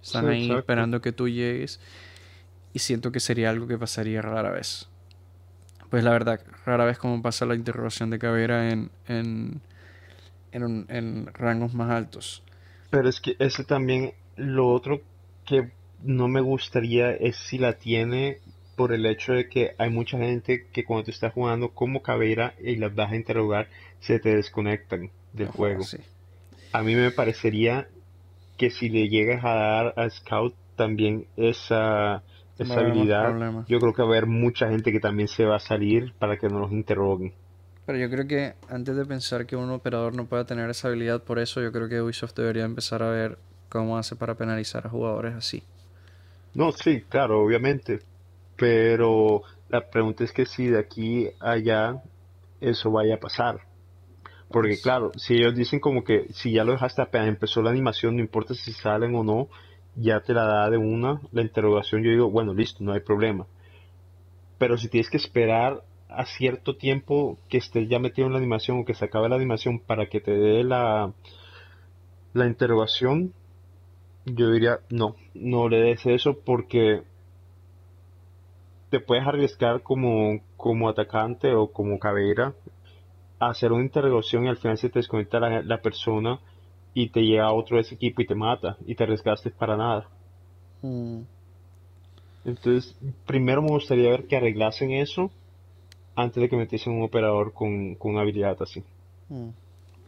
Están ahí esperando que tú llegues. Y siento que sería algo que pasaría rara vez. Pues la verdad, rara vez como pasa la interrogación de Caveira en, en, en, en rangos más altos. Pero es que ese también, lo otro que no me gustaría es si la tiene por el hecho de que hay mucha gente que cuando te está jugando como Caveira y las vas a interrogar, se te desconectan del juego. A mí me parecería que si le llegas a dar a Scout también esa, esa habilidad, yo creo que va a haber mucha gente que también se va a salir para que no los interroguen. Pero yo creo que antes de pensar que un operador no pueda tener esa habilidad, por eso yo creo que Ubisoft debería empezar a ver cómo hace para penalizar a jugadores así. No, sí, claro, obviamente. Pero la pregunta es que si de aquí a allá eso vaya a pasar. Porque pues claro, si ellos dicen como que si ya lo dejaste apenas empezó la animación, no importa si salen o no, ya te la da de una la interrogación, yo digo, bueno, listo, no hay problema. Pero si tienes que esperar a cierto tiempo que estés ya metido en la animación o que se acabe la animación para que te dé la, la interrogación, yo diría, no, no le des eso porque te puedes arriesgar como, como atacante o como cabera hacer una interrogación y al final se te desconecta la, persona y te llega a otro de ese equipo y te mata y te arriesgaste para nada. Mm. Entonces, primero me gustaría ver que arreglasen eso antes de que metiesen un operador con, con habilidad así. Mm.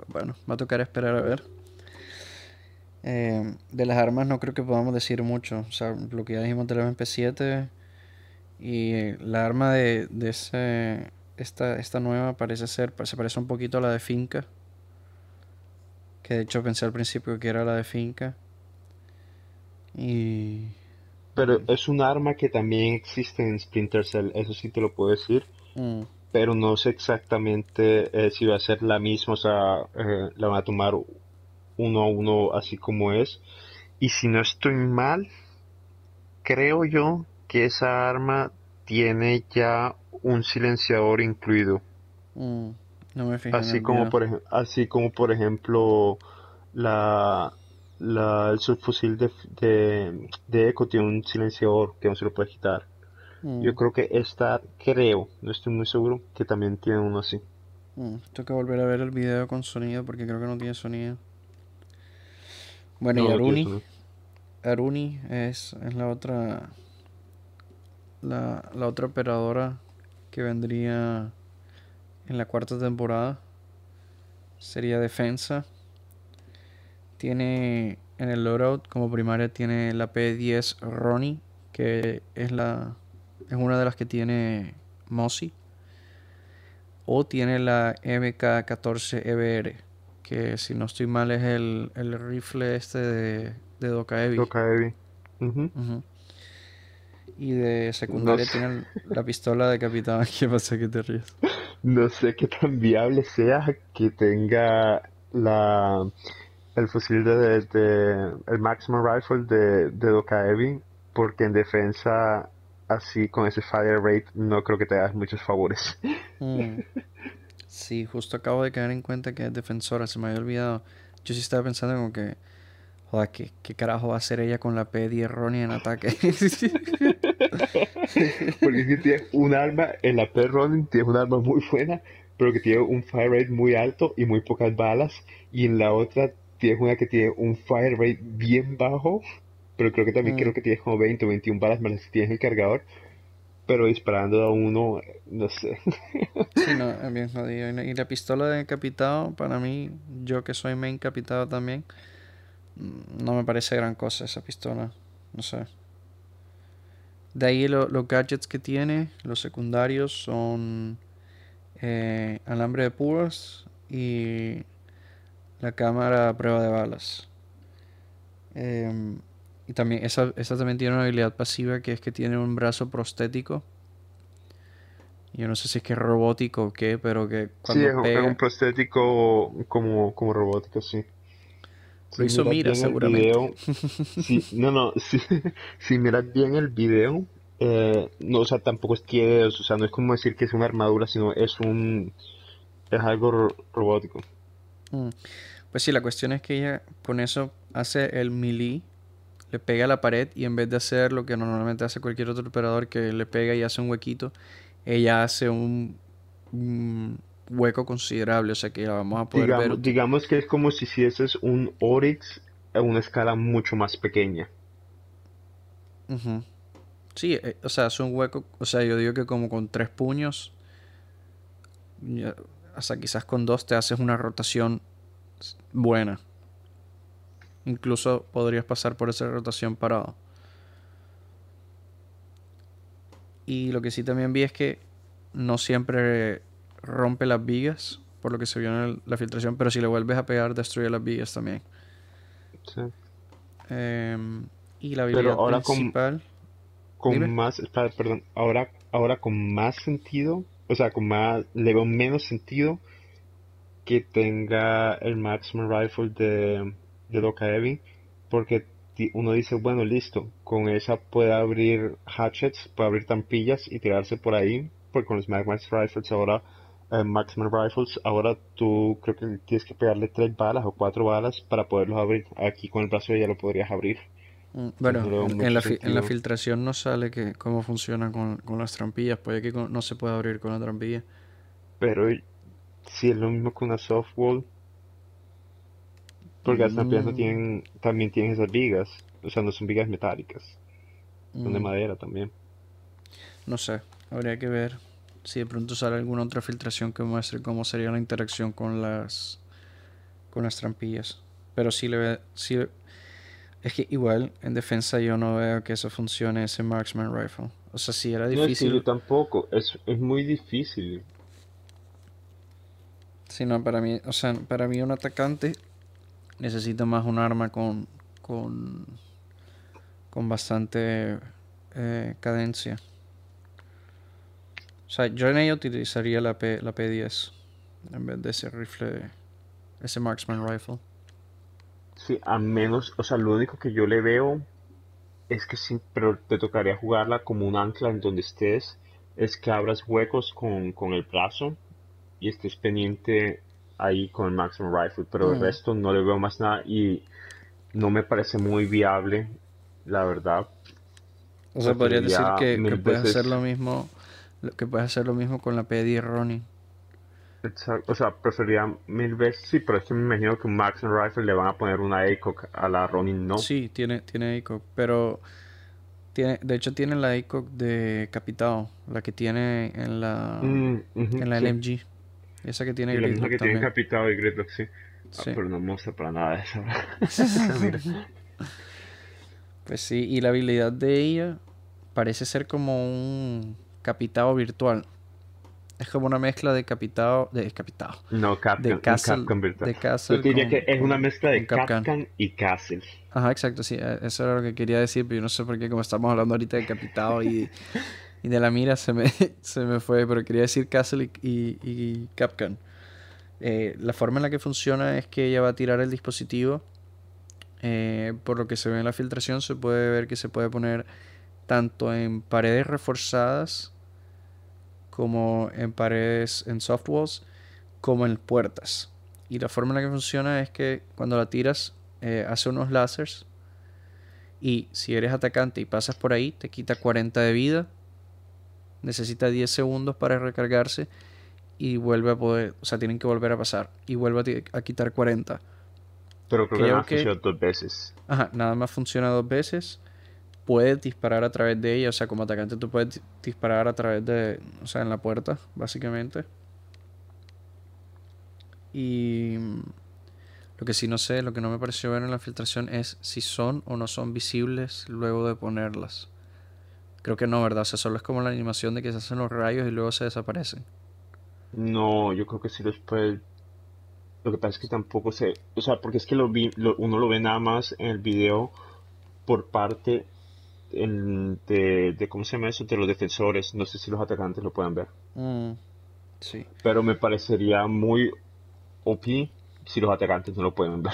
Bueno, va a tocar esperar a ver. Eh, de las armas no creo que podamos decir mucho. O sea, lo que ya dijimos del MP7 y la arma de, de ese esta, esta nueva parece ser, se parece un poquito a la de Finca. Que de hecho pensé al principio que era la de Finca. Y... Pero es un arma que también existe en Splinter Cell, eso sí te lo puedo decir. Mm. Pero no sé exactamente eh, si va a ser la misma, o sea, eh, la van a tomar uno a uno así como es. Y si no estoy mal, creo yo que esa arma tiene ya un silenciador incluido. Mm, no me así como por así como por ejemplo la, la el subfusil de, de, Echo tiene un silenciador que no se lo puede quitar. Mm. Yo creo que esta, creo, no estoy muy seguro, que también tiene uno así. Mm, tengo que volver a ver el video con sonido porque creo que no tiene sonido. Bueno, y Aruni. Aruni es, es la otra. La, la otra operadora que vendría en la cuarta temporada. Sería defensa. Tiene en el loadout como primaria tiene la P10 Ronnie, que es la es una de las que tiene Mossy. O tiene la MK14 EBR, que si no estoy mal es el, el rifle este de, de. Y de secundaria tienen la pistola de capitán. ¿Qué pasa que te ríes? No sé qué tan viable sea que tenga la el fusil de, el maximum rifle de, de Dokaevi porque en defensa así con ese fire rate no creo que te hagas muchos favores. Mm. Sí, justo acabo de caer en cuenta que es defensora, se me había olvidado. Yo sí estaba pensando como que Joder, ¿qué, ¿qué, carajo va a hacer ella con la P10 Ronnie en ataque? Porque si tiene un arma, en la P Ronnie tiene un arma muy buena, pero que tiene un fire rate muy alto y muy pocas balas. Y en la otra tiene una que tiene un fire rate bien bajo, pero creo que también mm. creo que tiene como 20 o 21 balas más que tiene el cargador. Pero disparando a uno, no sé. sí, no, bien jodido. Y la pistola de capitado, para mí, yo que soy main capitado también, no me parece gran cosa esa pistola. No sé. De ahí los gadgets que tiene, los secundarios son eh, alambre de púas y la cámara a prueba de balas. Em, Y también, esa, esa también tiene una habilidad pasiva que es que tiene un brazo prostético. Yo no sé si es que es robótico o qué, pero que cuando sí, es, un prostético como, como robótico, sí. Lo hizo Mira, seguramente. no, no, si, si miras bien el video, eh, no, o sea, tampoco es que, o sea, no es como decir que es una armadura, sino es un, es algo robótico. Mm. Pues sí, la cuestión es que ella con eso hace el melee le pega a la pared y en vez de hacer lo que normalmente hace cualquier otro operador que le pega y hace un huequito, ella hace un, hueco considerable, o sea que vamos a poder digamos, ver. Digamos que es como si hicieses un Oryx a una escala mucho más pequeña. Sí, eh, o sea, es un hueco, o sea, yo digo que como con tres puños, hasta quizás con dos te haces una rotación buena. Incluso podrías pasar por esa rotación parado. Y lo que sí también vi es que no siempre rompe las vigas, por lo que se vio en la filtración, pero si le vuelves a pegar, destruye las vigas también. Sí. Em, y la habilidad ahora principal. Con, más. perdón. Ahora, ahora con más sentido. O sea, con más. Le veo menos sentido que tenga el Maximum Rifle de de Doka Heavy, porque uno dice, bueno, listo, con esa puede abrir hatchets, puede abrir tampillas y tirarse por ahí, porque con los Magmax Rifles ahora, eh, Maximum Rifles, ahora tú creo que tienes que pegarle tres balas o cuatro balas para poderlos abrir. Aquí con el brazo ya lo podrías abrir. Mm, bueno, en, la en, la filtración no sale que cómo funciona con, con las trampillas, puede que no se puede abrir con la trampilla. Pero si es lo mismo que una softwall, porque las trampillas mm. tienen, también tienen esas vigas. O sea, no son vigas metálicas. Son de mm. madera también. No sé, habría que ver si de pronto sale alguna otra filtración que muestre cómo sería la interacción con las con las trampillas. Pero sí le ve, sí, es que igual en defensa yo no veo que eso funcione ese marksman rifle. O sea, si era difícil. No, yo tampoco, es, es muy difícil. Sí, no, para mí, o sea, para mí un atacante necesito más un arma con, con, con bastante eh, cadencia. O sea, yo en ella utilizaría la, P, la P10 en vez de ese rifle, ese marksman rifle. Sí, a menos, o sea, lo único que yo le veo es que sí, pero te tocaría jugarla como un ancla en donde estés, es que abras huecos con, con el brazo y estés pendiente ahí con el Maximum Rifle, pero el mm. resto no le veo más nada y no me parece muy viable, la verdad. O sea, podría decir que, puedes hacer lo mismo, que puedes hacer lo mismo con la PD Ronin. Exacto, o sea, preferiría mil veces, sí, pero es que me imagino que un Maximum Rifle le van a poner una ACOG a la Ronin, ¿no? Sí, tiene, tiene ACOG, pero tiene, de hecho tiene la ACOG de Capitao, la que tiene en la, mm, en la LMG. Esa que tiene y La misma que tiene Capitado y Gridlock, sí. Ah, pero no muestra para nada eso. pues sí, y la habilidad de ella parece ser como un capitado virtual. Es como una mezcla de capitado. De capitado. No, Capcom, de Castle. De Castle yo diría que es una mezcla de Capcom y Castle. Ajá, exacto, sí. E-, eso era lo que quería decir, pero yo no sé por qué, como estamos hablando ahorita de capitado y y de la mira se me, se me fue, pero quería decir Castle y, y, Capcom. Eh, la forma en la que funciona es que ella va a tirar el dispositivo. Eh, por lo que se ve en la filtración, se puede ver que se puede poner tanto en paredes reforzadas como en paredes en softwalls como en puertas. Y la forma en la que funciona es que cuando la tiras eh, hace unos láseres y si eres atacante y pasas por ahí te quita 40 de vida necesita 10 segundos para recargarse y vuelve a poder, o sea, tienen que volver a pasar y vuelve a, quitar 40. Pero creo, que nada dos veces. Ajá, nada más funciona dos veces. Puedes disparar a través de ella, o sea, como atacante tú puedes disparar a través de, o sea, en la puerta, básicamente. Y lo que sí no sé, lo que no me pareció ver en la filtración es si son o no son visibles luego de ponerlas. Creo que no, ¿verdad? O sea, solo es como la animación de que se hacen los rayos y luego se desaparecen. No, yo creo que sí después. Lo que pasa es que tampoco se. O sea, porque es que lo vi, uno lo ve nada más en el video por parte de, ¿cómo se llama eso? De los defensores. No sé si los atacantes lo pueden ver. Mm, sí. Pero me parecería muy OP si los atacantes no lo pueden ver.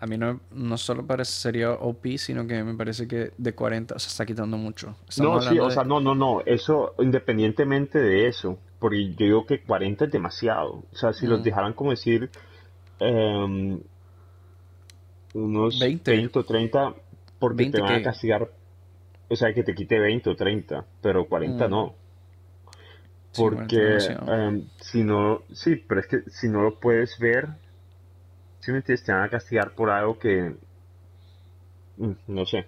A mí no, no solo parecería OP, sino que me parece que de 40 se está quitando mucho. no, sí, o sea, no, no, no. Eso, independientemente de eso, porque yo digo que 40 es demasiado. O sea, si los mm. dejaran como decir em, unos 20. o 30, porque te van a castigar, o sea, que te quite 20 o 30, pero 40 mm. no. Porque em, si no, sí, pero es que si no lo puedes ver, simplemente te van a castigar por algo que, mm, no sé.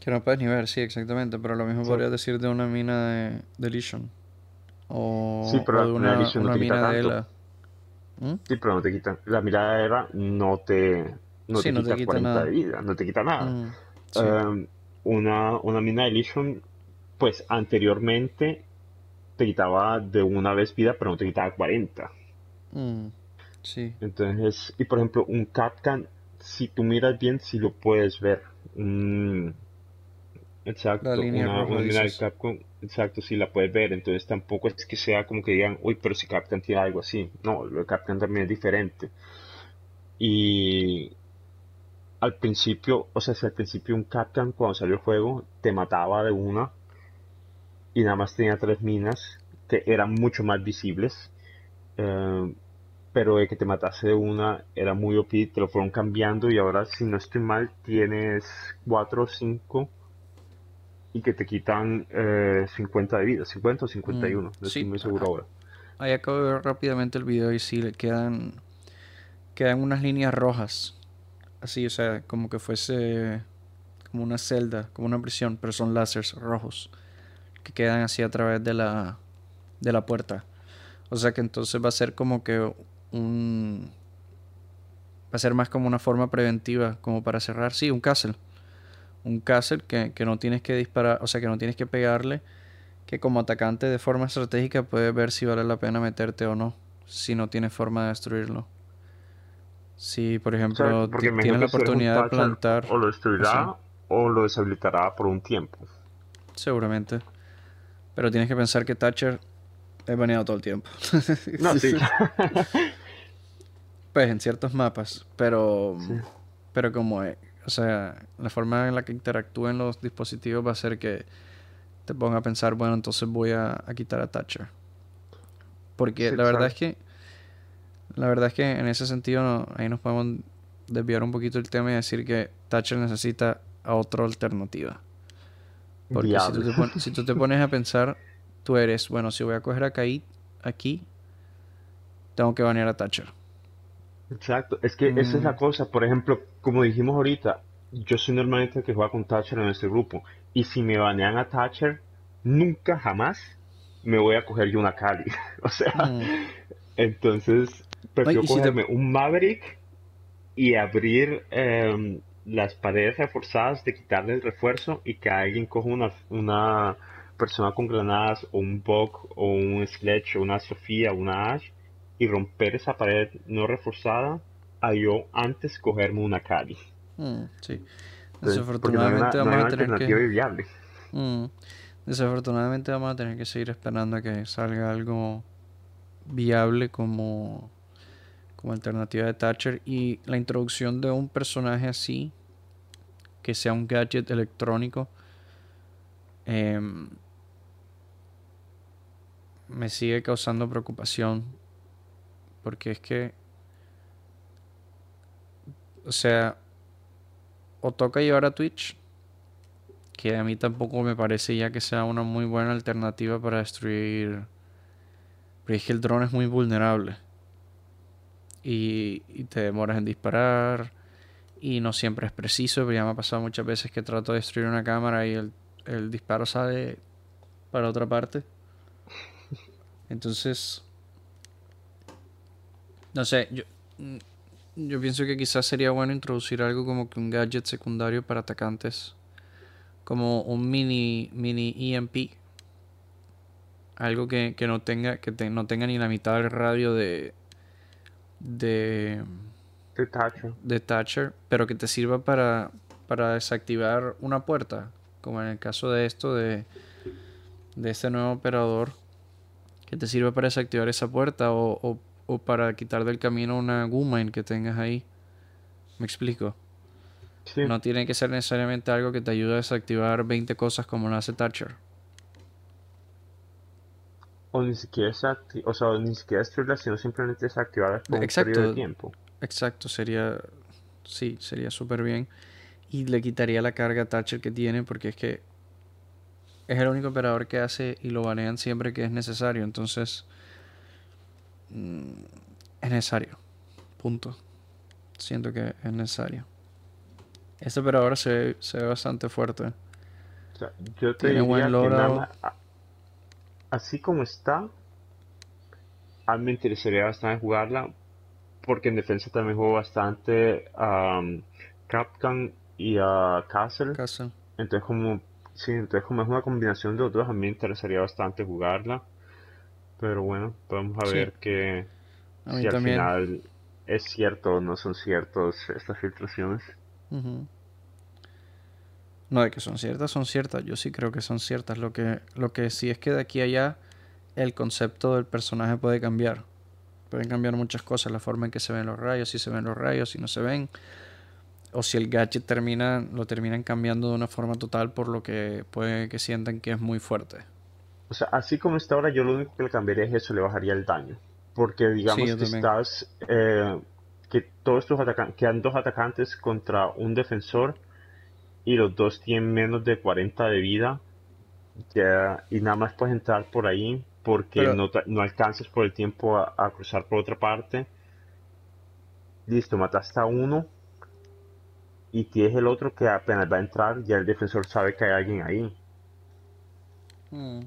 Que no puedes ni ver, sí, exactamente, pero lo mismo podría decir de una mina de, de O, sí, pero de una, mina de Ela. ¿Mm? Sí, pero no te quita. La mirada de Ela no te, no te, quita 40 de vida, no te quita nada. Mm, em, una, una mina de Elysium, pues anteriormente te quitaba de una vez vida, pero no te quitaba 40. Mm, sí. Entonces, y por ejemplo, un Capcan, si tú miras bien, si lo puedes ver. exacto, una, mina de Capcom, exacto, si la puedes ver. Entonces tampoco es que sea como que digan, uy, pero si Capcan tiene algo así. No, lo de Capcan también es diferente. Y al principio, o sea, si al principio un Capcan cuando salió el juego te mataba de una y nada más tenía tres minas que eran mucho más visibles. Eh, pero de que te matase de una era muy OP, te lo fueron cambiando y ahora si no estoy mal tienes cuatro o cinco y que te quitan 50 eh, de vida, 50 o 51, mm, no estoy muy seguro ahora. Ahí acabo de ver rápidamente el video y sí, le quedan, quedan unas líneas rojas, así, o sea, como que fuese como una celda, como una prisión, pero son láseres rojos que quedan así a través de la, de la puerta. O sea que entonces va a ser como que un... Va a ser más como una forma preventiva, como para cerrar. Sí, un castle. Un castle que, que no tienes que disparar, o sea que no tienes que pegarle. Que como atacante de forma estratégica puedes ver si vale la pena meterte o no. Si no tienes forma de destruirlo. Si, por ejemplo, tienes la oportunidad de plantar. O lo destruirá o lo deshabilitará por un tiempo. Seguramente. Pero tienes que pensar que Thatcher es baneado todo el tiempo. no, sí. pues en ciertos mapas, pero pero como es, o sea, la forma en la que interactúen los dispositivos va a ser que te ponga a pensar, bueno, entonces voy a, quitar a Thatcher. Porque la verdad es que la verdad es que en ese sentido ahí nos podemos desviar un poquito el tema y decir que Thatcher necesita a otra alternativa. Porque si tú, te pones, a pensar, tú eres, bueno, si voy a coger a Kaid aquí, tengo que banear a Thatcher. Exacto, es que esa es la mm. cosa. Por ejemplo, como dijimos ahorita, yo soy normalmente el que juega con Thatcher en este grupo. Y si me banean a Thatcher, nunca jamás me voy a coger yo una Kali. o sea, mm. entonces prefiero cogerme un Maverick y abrir em, las paredes reforzadas de quitarle el refuerzo y que alguien coja una, una persona con granadas o un Bog o un Sledge o una Sofía o una Ash y romper esa pared no reforzada a yo antes cogerme una Kali. Mm, sí. Desafortunadamente vamos a tener que... Mm. Desafortunadamente vamos a tener que seguir esperando a que salga algo viable como como alternativa de Thatcher y la introducción de un personaje así que sea un gadget electrónico em, me sigue causando preocupación porque es que o sea o toca llevar a Twitch que a mí tampoco me parece ya que sea una muy buena alternativa para destruir porque es que el dron es muy vulnerable y, y te demoras en disparar y no siempre es preciso, pero ya me ha pasado muchas veces que trato de destruir una cámara y el, disparo sale para otra parte. Entonces, no sé, yo, mm, yo pienso que quizás sería bueno introducir algo como que un gadget secundario para atacantes, como un mini, mini EMP. Algo que, que no tenga, que no tenga ni la mitad del radio de, de de Thatcher. De Thatcher, pero que te sirva para, para desactivar una puerta, como en el caso de esto de, de este nuevo operador, que te sirve para desactivar esa puerta o, o, para quitar del camino una Gumain que tengas ahí. ¿Me explico? No tiene que ser necesariamente algo que te ayude a desactivar 20 cosas como lo hace Thatcher. O ni siquiera o sea, ni siquiera destruirla, sino simplemente desactivarla por un periodo de tiempo. Exacto, sería, sí, sería súper bien. Y le quitaría la carga a Thatcher que tiene, porque es que es el único operador que hace y lo banean siempre que es necesario. Entonces, mm, es necesario. Punto. Siento que es necesario. Este operador se, ve, se ve bastante fuerte. yo te Tiene buen logro. Así como está, a mí me interesaría bastante jugarla. Porque en defensa también juego bastante a Capcom y a Castle. Castle. Entonces como Sí, entonces como es una combinación de los dos, a mí me interesaría bastante jugarla. Pero bueno, vamos a ver que si al final es cierto o no son ciertos estas filtraciones. No, de que son ciertas, son ciertas. Yo sí creo que son ciertas. Lo que, lo que sí es que de aquí a allá el concepto del personaje puede cambiar. Pueden cambiar muchas cosas, la forma en que se ven los rayos, si se ven los rayos, si no se ven o si el gadget termina, lo terminan cambiando de una forma total por lo que puede que sientan que es muy fuerte. O sea, así como está ahora, yo lo único que le cambiaría es eso, le bajaría el daño. Porque digamos que estás, eh, que todos estos atacantes, quedan dos atacantes contra un defensor y los dos tienen menos de 40 de vida. y nada más puedes entrar por ahí porque no, no alcanzas por el tiempo a, a cruzar por otra parte. Listo, mataste a uno y tienes el otro que apenas va a entrar, ya el defensor sabe que hay alguien ahí. Hmm.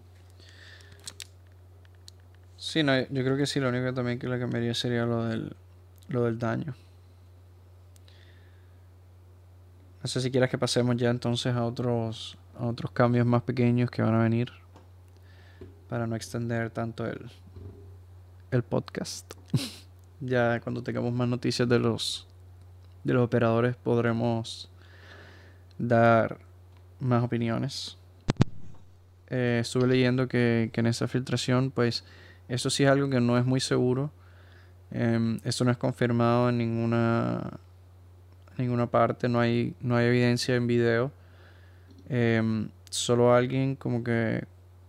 Sí, no, yo creo que sí, lo único que también que le cambiaría sería lo del, lo del daño. No sé si quieras que pasemos ya entonces a otros, a otros cambios más pequeños que van a venir. Para no extender tanto el, el podcast. ya cuando tengamos más noticias de los de los operadores podremos dar más opiniones. Eh, estuve leyendo que, en esa filtración, pues eso sí es algo que no es muy seguro. Eh, eso no es confirmado en ninguna ninguna parte, no hay, no hay evidencia en video. Em, solo alguien como que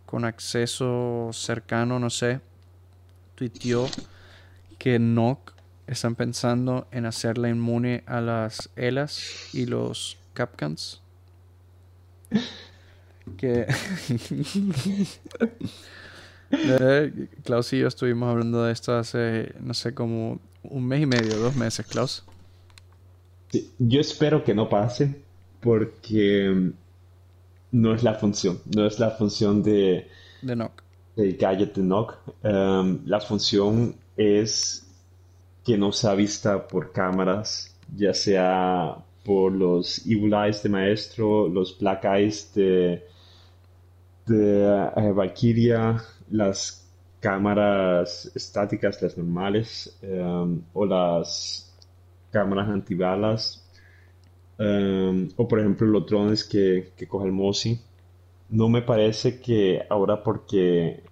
con acceso cercano, no sé, tuiteó que Nock están pensando en hacerla inmune a las ELAs y los Capcans. que. Klaus y yo estuvimos hablando de esto hace, no sé, como un mes y medio, dos meses, Klaus. Yo espero que no pase, porque mm, no es la función, no es la función de. De Nock. De Gadget de Nock. Em, la función es que no sea vista por cámaras, ya sea por los Evil Eyes de Maestro, los Black Eyes de, de eh, Valkyria, las cámaras estáticas, las normales, em, o las cámaras antibalas, em, o por ejemplo los drones que, que coge el Mosi. No me parece que ahora porque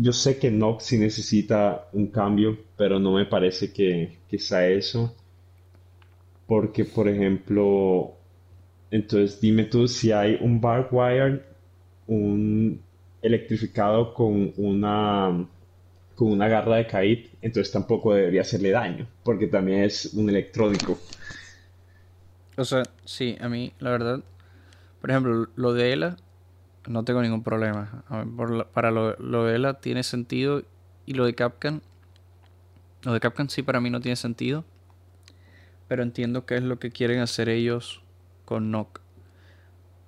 yo sé que Nox sí necesita un cambio, pero no me parece que, sea eso. Porque, por ejemplo, entonces dime tú si hay un bar wire, un electrificado con una con una garra de caíd, entonces tampoco debería hacerle daño, porque también es un electrónico. O sea, sí, a mí, la verdad, por ejemplo, lo de ELA no tengo ningún problema. para lo, de ELA tiene sentido y lo de Capcom, lo de Capcom sí para mí no tiene sentido, pero entiendo qué es lo que quieren hacer ellos con Nock.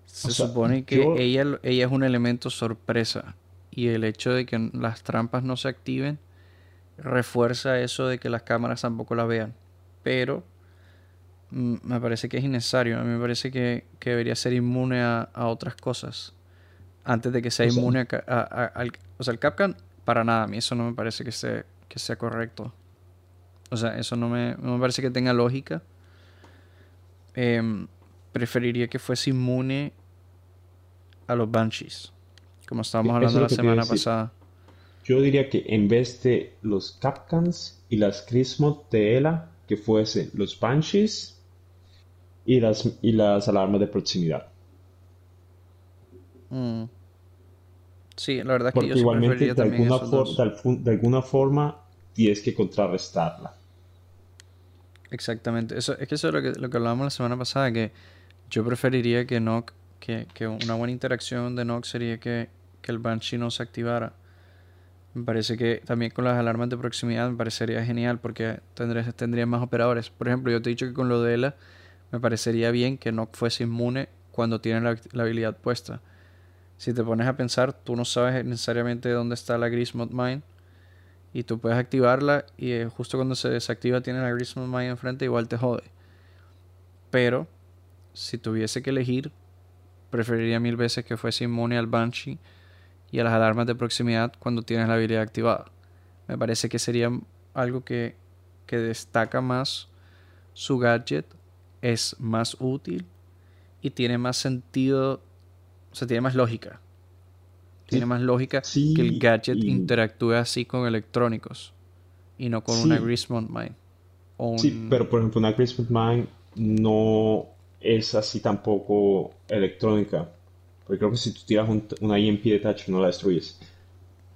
Se supone que ella, ella es un elemento sorpresa y el hecho de que las trampas no se activen refuerza eso de que las cámaras tampoco la vean. Pero mm, me parece que es innecesario. A mí me parece que, debería ser inmune a otras cosas antes de que sea inmune a, al... O sea, el Capcan, para nada, a mí eso no me parece que sea, que sea correcto. O sea, eso no me, no me parece que tenga lógica. Em, preferiría que fuese inmune a los Banshees, como estábamos hablando la semana pasada. Yo diría que en vez de los Capcans y las Crismot de Ela, que fuesen los Banshees y las, y las alarmas de proximidad. Mm. Sí, la verdad que yo igualmente de alguna, de, alguna forma tienes que contrarrestarla. Exactamente. Eso, es que eso es lo que, lo que hablábamos la semana pasada, que yo preferiría que Nock, que, que una buena interacción de Nock sería que, que el Banshee no se activara. Me parece que también con las alarmas de proximidad me parecería genial porque tendrías, tendrías más operadores. Por ejemplo, yo te he dicho que con lo de ELA me parecería bien que Nock fuese inmune cuando tiene la, la, habilidad puesta. Si te pones a pensar, tú no sabes necesariamente dónde está la Grismod Mine y tú puedes activarla y eh, justo cuando se desactiva tiene la Grismod Mine enfrente, igual te jode. Pero si tuviese que elegir, preferiría mil veces que fuese inmune al Banshee y a las alarmas de proximidad cuando tienes la habilidad activada. Me parece que sería algo que, que destaca más su gadget, es más útil y tiene más sentido, o sea, tiene más lógica tiene más lógica que el gadget interactúe así con electrónicos y no con una Grismont Mine. Sí, pero por ejemplo una Grismont Mine no es así tampoco electrónica. Porque creo que si tú tiras una IMP de touch no la destruyes.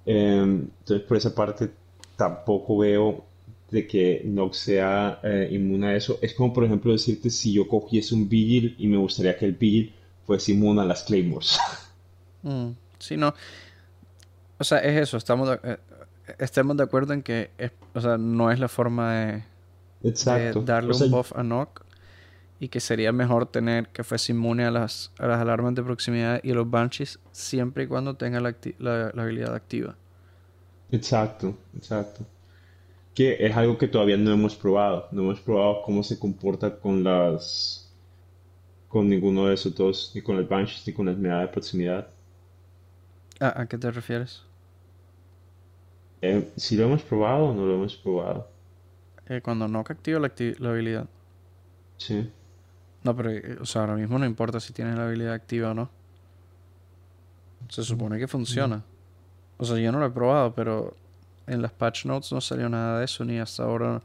Em, entonces por esa parte tampoco veo de que no sea eh, inmune a eso. Es como por ejemplo decirte si yo cogiese un Vigil y me gustaría que el Vigil fuese inmune a las Claymores. Mm. Sí, no. O sea, es eso. Estamos de, eh, estemos de acuerdo en que o sea, no es la forma de, darle un buff a Nock. Y que sería mejor tener que fuese inmune a las, a las alarmas de proximidad y a los Banshees siempre y cuando tenga la, la, habilidad activa. Exacto, exacto. Que es algo que todavía no hemos probado. No hemos probado cómo se comporta con las. con ninguno de esos dos, ni con el Banshees ni con la medida de proximidad. ¿A, qué te refieres? Eh, si lo hemos probado o no lo hemos probado. Eh, cuando no activa la, la, habilidad. Sí. No, pero, eh, o sea, ahora mismo no importa si tienes la habilidad activa o no. Se supone que funciona. O sea, yo no lo he probado, pero en las patch notes no salió nada de eso, ni hasta ahora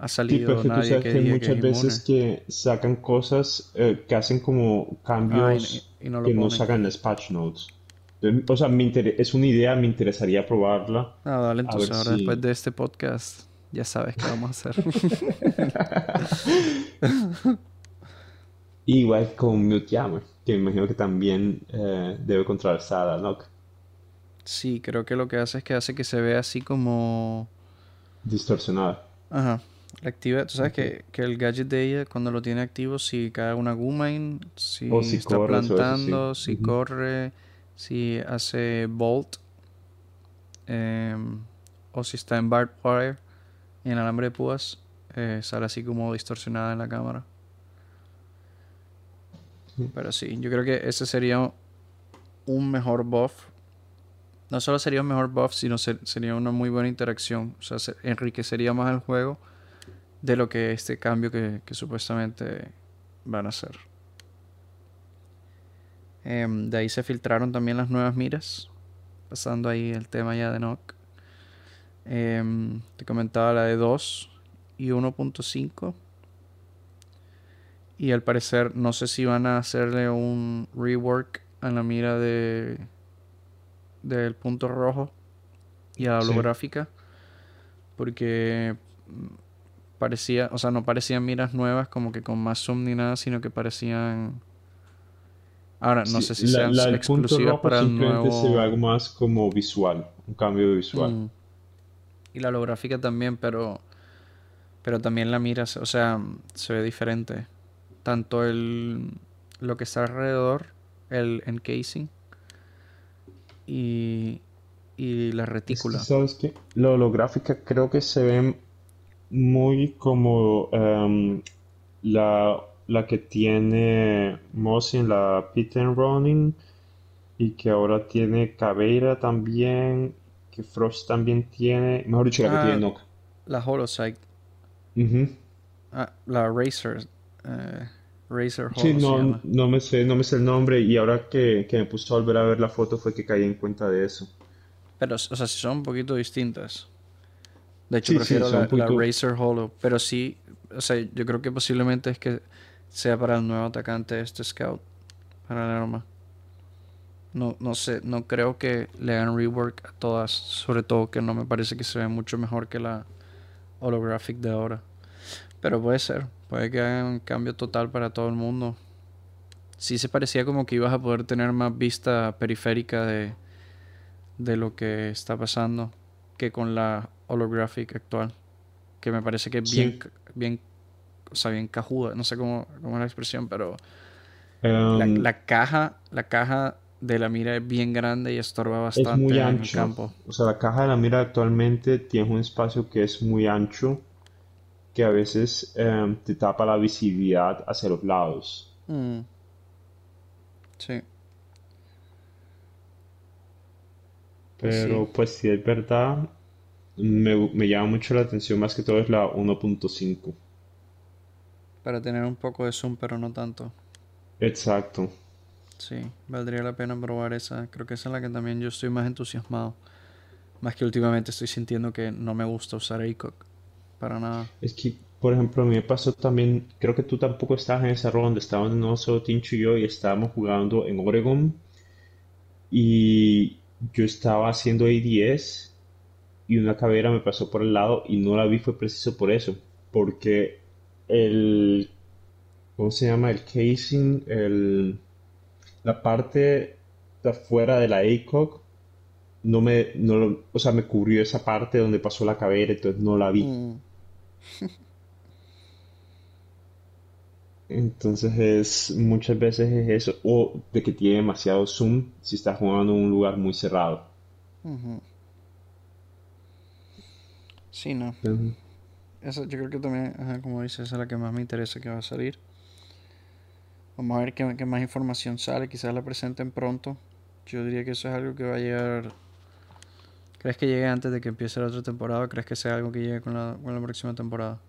ha salido sí, nadie que, hay muchas veces que sacan cosas que hacen como cambios que no sacan las patch notes. O sea, es una idea, me interesaría probarla. Ah, dale, entonces ahora después de este podcast ya sabes qué vamos a hacer. Igual con Mute que me imagino que también eh, debe contrarrestar ¿no? Sí, creo que lo que hace es que hace que se vea así como... Distorsionada. Ajá. La activa, tú sabes que, que, el gadget de ella, cuando lo tiene activo, si cae una Gumain, si, está plantando, si corre si hace bolt em, o si está en barbed wire en alambre de púas eh, sale así como distorsionada en la cámara pero sí yo creo que ese sería un mejor buff no solo sería un mejor buff sino sería una muy buena interacción o sea enriquecería más el juego de lo que este cambio que supuestamente van a hacer Em, de ahí se filtraron también las nuevas miras. Pasando ahí el tema ya de Nock. Em, te comentaba la de 2 y 1.5. Y al parecer no sé si van a hacerle un rework a la mira de del punto rojo y a la holográfica. Porque parecía, o sea, no parecían miras nuevas como que con más zoom ni nada, sino que parecían Ahora, no sé si sean la, exclusivas para el nuevo... se ve algo más como visual, un cambio visual. Mm. Y la holográfica también, pero... Pero también la mira, o sea, se ve diferente. Tanto el... Lo que está alrededor, el encasing, y... Y la retícula. ¿Sabes qué? La holográfica creo que se ve muy como em, la la que tiene Mosin, la Peter Running, y que ahora tiene Caveira también, que Frost también tiene, mejor dicho, la que ah, tiene Nock. La Holosight. ah, la Racer. Eh, Razer Sí, no, no me sé, no me sé el nombre y ahora que, me puse a volver a ver la foto fue que caí en cuenta de eso. Pero, o sea, si son un poquito distintas. De hecho, prefiero la, Razer Hollow. Pero sí, o sea, yo creo que posiblemente es que sea para el nuevo atacante este Scout. Para el arma. No, no sé, no creo que le hagan rework a todas. Sobre todo que no me parece que se ve mucho mejor que la holographic de ahora. Pero puede ser. Puede que hagan un cambio total para todo el mundo. Sí se parecía como que ibas a poder tener más vista periférica de, de lo que está pasando que con la holographic actual. Que me parece que es bien, bien, o sea, bien cajuda. No sé cómo, cómo es la expresión, pero la, la, caja, la caja de la mira es bien grande y estorba bastante es muy ancho. en el campo. O sea, la caja de la mira actualmente tiene un espacio que es muy ancho que a veces em, te tapa la visibilidad hacia los lados. Mm. Sí. Pero pues si es verdad, me, llama mucho la atención más que todo es la 1.5. Para tener un poco de zoom, pero no tanto. Exacto. Sí, valdría la pena probar esa. Creo que esa es la que también yo estoy más entusiasmado. Más que últimamente estoy sintiendo que no me gusta usar ACOG. Para nada. Es que, por ejemplo, a mí me pasó también, creo que tú tampoco estabas en esa ronda, estábamos no solo Tincho y yo y estábamos jugando en Oregon. Y yo estaba haciendo A10 y una cabera me pasó por el lado y no la vi fue preciso por eso. Porque el... ¿Cómo se llama? El casing, el, la parte de afuera de la ACOG no me, no, o sea, me cubrió esa parte donde pasó la cabera, entonces no la vi. Mm. Entonces es muchas veces es eso, o de que tiene demasiado zoom si está jugando en un lugar muy cerrado. Sí, no. Eso yo creo que también, como dices, esa es la que más me interesa que va a salir. Vamos a ver qué, qué, más información sale, quizás la presenten pronto. Yo diría que eso es algo que va a llegar. ¿Crees que llegue antes de que empiece la otra temporada o crees que sea algo que llegue con la, con la próxima temporada?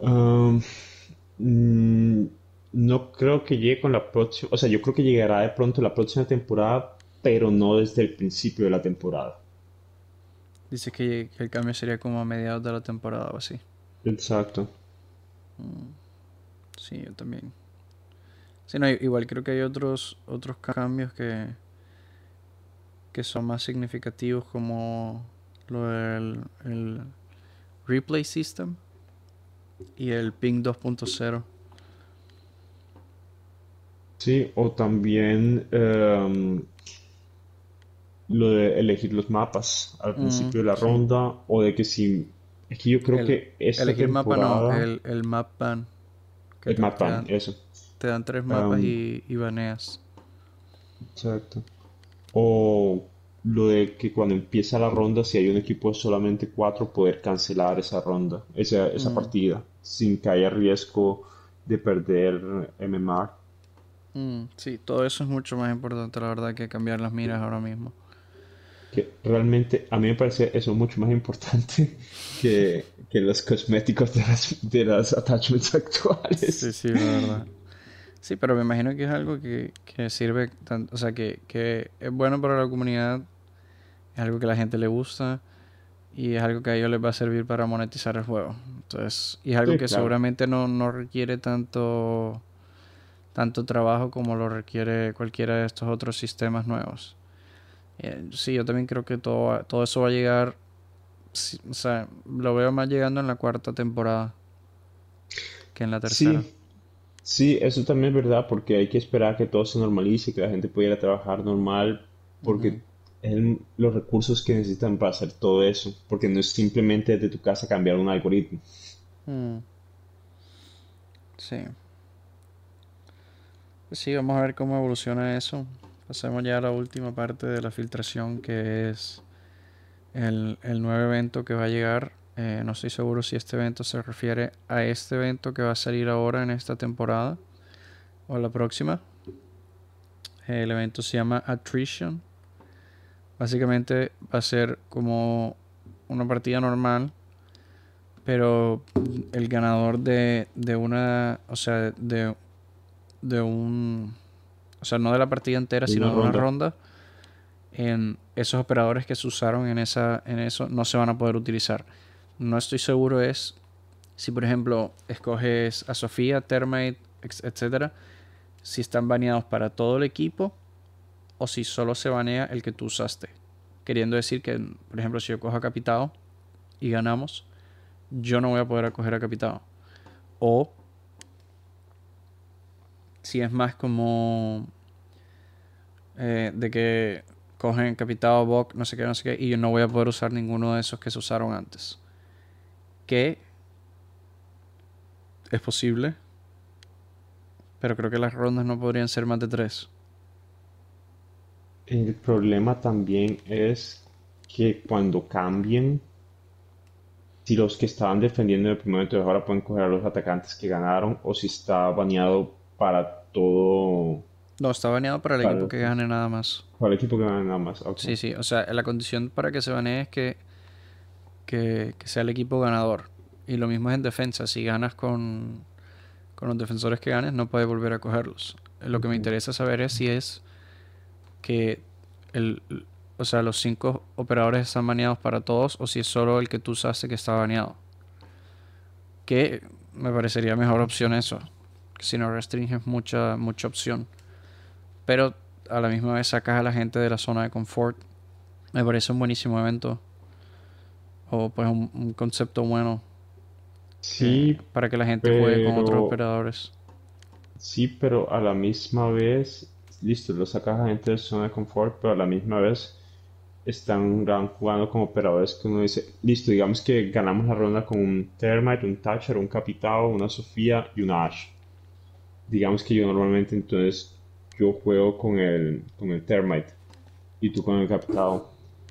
Um, mm, no creo que llegue con la próxima, o sea, yo creo que llegará de pronto la próxima temporada, pero no desde el principio de la temporada. Dice que, el cambio sería como a mediados de la temporada o así. Exacto. Mm, sí, yo también. Sí, no, igual creo que hay otros otros cambios que que son más significativos como lo del el replay system y el ping 2.0. Sí, o también em, lo de elegir los mapas al principio de la ronda, o de que si... Es que yo creo que esta Elegir mapa no, el, el map ban. el map ban, eso. Te dan tres mapas em, y, y baneas. Exacto. O lo de que cuando empieza la ronda, si hay un equipo de solamente cuatro, poder cancelar esa ronda, esa, esa mm. partida, sin que haya riesgo de perder MMR. Mm, sí, todo eso es mucho más importante, la verdad, que cambiar las miras ahora mismo. Que realmente a mí me parece eso mucho más importante que, que los cosméticos de las, de las attachments actuales. Sí, sí, la verdad. Sí, pero me imagino que es algo que, que sirve, tanto, o sea, que, que es bueno para la comunidad es algo que a la gente le gusta y es algo que a ellos les va a servir para monetizar el juego. Entonces, y es algo que seguramente no, no requiere tanto tanto trabajo como lo requiere cualquiera de estos otros sistemas nuevos. Eh, sí, yo también creo que todo, todo eso va a llegar, o sea, lo veo más llegando en la cuarta temporada que en la tercera. Sí, sí eso también es verdad, porque hay que esperar que todo se normalice, que la gente pudiera trabajar normal, porque los recursos que necesitan para hacer todo eso, porque no es simplemente desde tu casa cambiar un algoritmo. Hmm. Sí. Pues sí, vamos a ver cómo evoluciona eso. Pasemos ya a la última parte de la filtración, que es el, nuevo evento que va a llegar. Eh, no estoy seguro si este evento se refiere a este evento que va a salir ahora en esta temporada o la próxima. El evento se llama Attrition Básicamente va a ser como una partida normal, Pero el ganador de, de una, o sea, de, de un, o sea, no de la partida entera, sino de una ronda, en esos operadores que se usaron en, esa, en eso no se van a poder utilizar. No estoy seguro es si, por ejemplo, escoges a Sofía, Termite, etcétera, si están baneados para todo el equipo o si solo se banea el que tú usaste. Queriendo decir que, por ejemplo, si yo cojo a Capitado y ganamos, yo no voy a poder acoger a Capitado. O si es más como eh, de que cogen Capitado, Bok, no sé qué, no sé qué, y yo no voy a poder usar ninguno de esos que se usaron antes. Que es posible, pero creo que las rondas no podrían ser más de tres. El problema también es que cuando cambien, si los que estaban defendiendo en el primer momento ahora pueden coger a los atacantes que ganaron o si está baneado para todo. No, está baneado para el equipo que gane nada más. Para el equipo que gane nada más. Sí, sí. O sea, la condición para que se banee es que, que, sea el equipo ganador. Y lo mismo es en defensa. Si ganas con, con los defensores que ganes, no puedes volver a cogerlos. Lo que me interesa saber es si es que el, o sea, los cinco operadores están baneados para todos o si es solo el que tú usaste que está baneado. Que me parecería mejor opción eso. Si no restringes mucha, mucha opción. Pero a la misma vez sacas a la gente de la zona de confort. Me parece un buenísimo evento. O pues un, concepto bueno. Sí. para que la gente juegue con otros operadores. Sí, pero a la misma vez listo, lo sacas a gente de zona de confort, pero a la misma vez están jugando como operadores que uno dice, listo, digamos que ganamos la ronda con un Termite, un Thatcher, un Capitao, una Sofía y una Ash. Digamos que yo normalmente entonces yo juego con el, con el Termite y tú con el Capitao.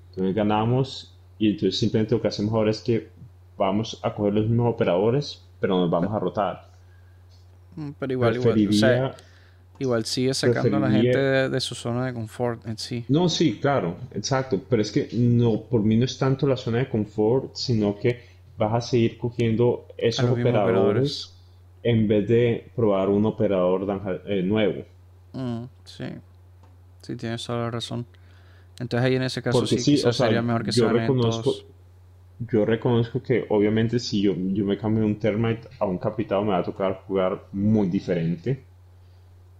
Entonces ganamos y entonces simplemente lo que hacemos ahora es que vamos a coger los mismos operadores, pero nos vamos a rotar. Mm, pero igual, igual. Igual sigue sacando a la gente de, su zona de confort en sí. No, sí, claro, exacto. Pero es que no, por mí no es tanto la zona de confort, sino que vas a seguir cogiendo esos operadores, en vez de probar un operador eh, nuevo. Mm, sí, sí, tienes toda la razón. Entonces ahí en ese caso sí, sería mejor que se reconozco, Yo reconozco que obviamente si yo, yo me cambio un Termite a un Capitado me va a tocar jugar muy diferente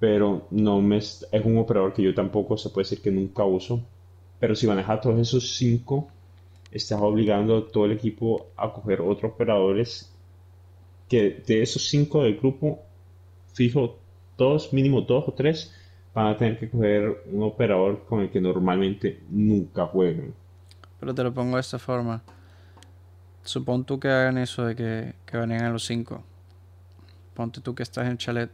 pero no me es un operador que yo tampoco se puede decir que nunca uso. Pero si maneja todos esos cinco, estás obligando a todo el equipo a coger otros operadores que de esos cinco del grupo, fijo, dos, mínimo dos o tres, van a tener que coger un operador con el que normalmente nunca juegan. Pero te lo pongo de esta forma. Supón tú que hagan eso de que, que a los cinco. Ponte tú que estás en chalet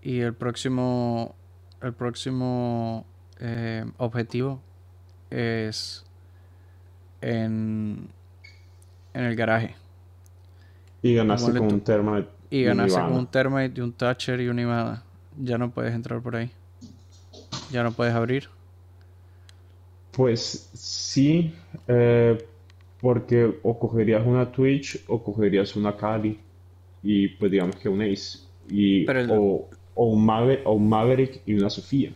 y el próximo, el próximo eh, objetivo es en, en el garaje. Y ganaste con un Termite. Y ganaste con un Termite y un Thatcher y un Ivana. Ya no puedes entrar por ahí. Ya no puedes abrir. Pues sí, eh, porque o cogerías una Twitch o cogerías una Kali y pues digamos que un Ace. Y, o, o un, Maverick, y una Sofía.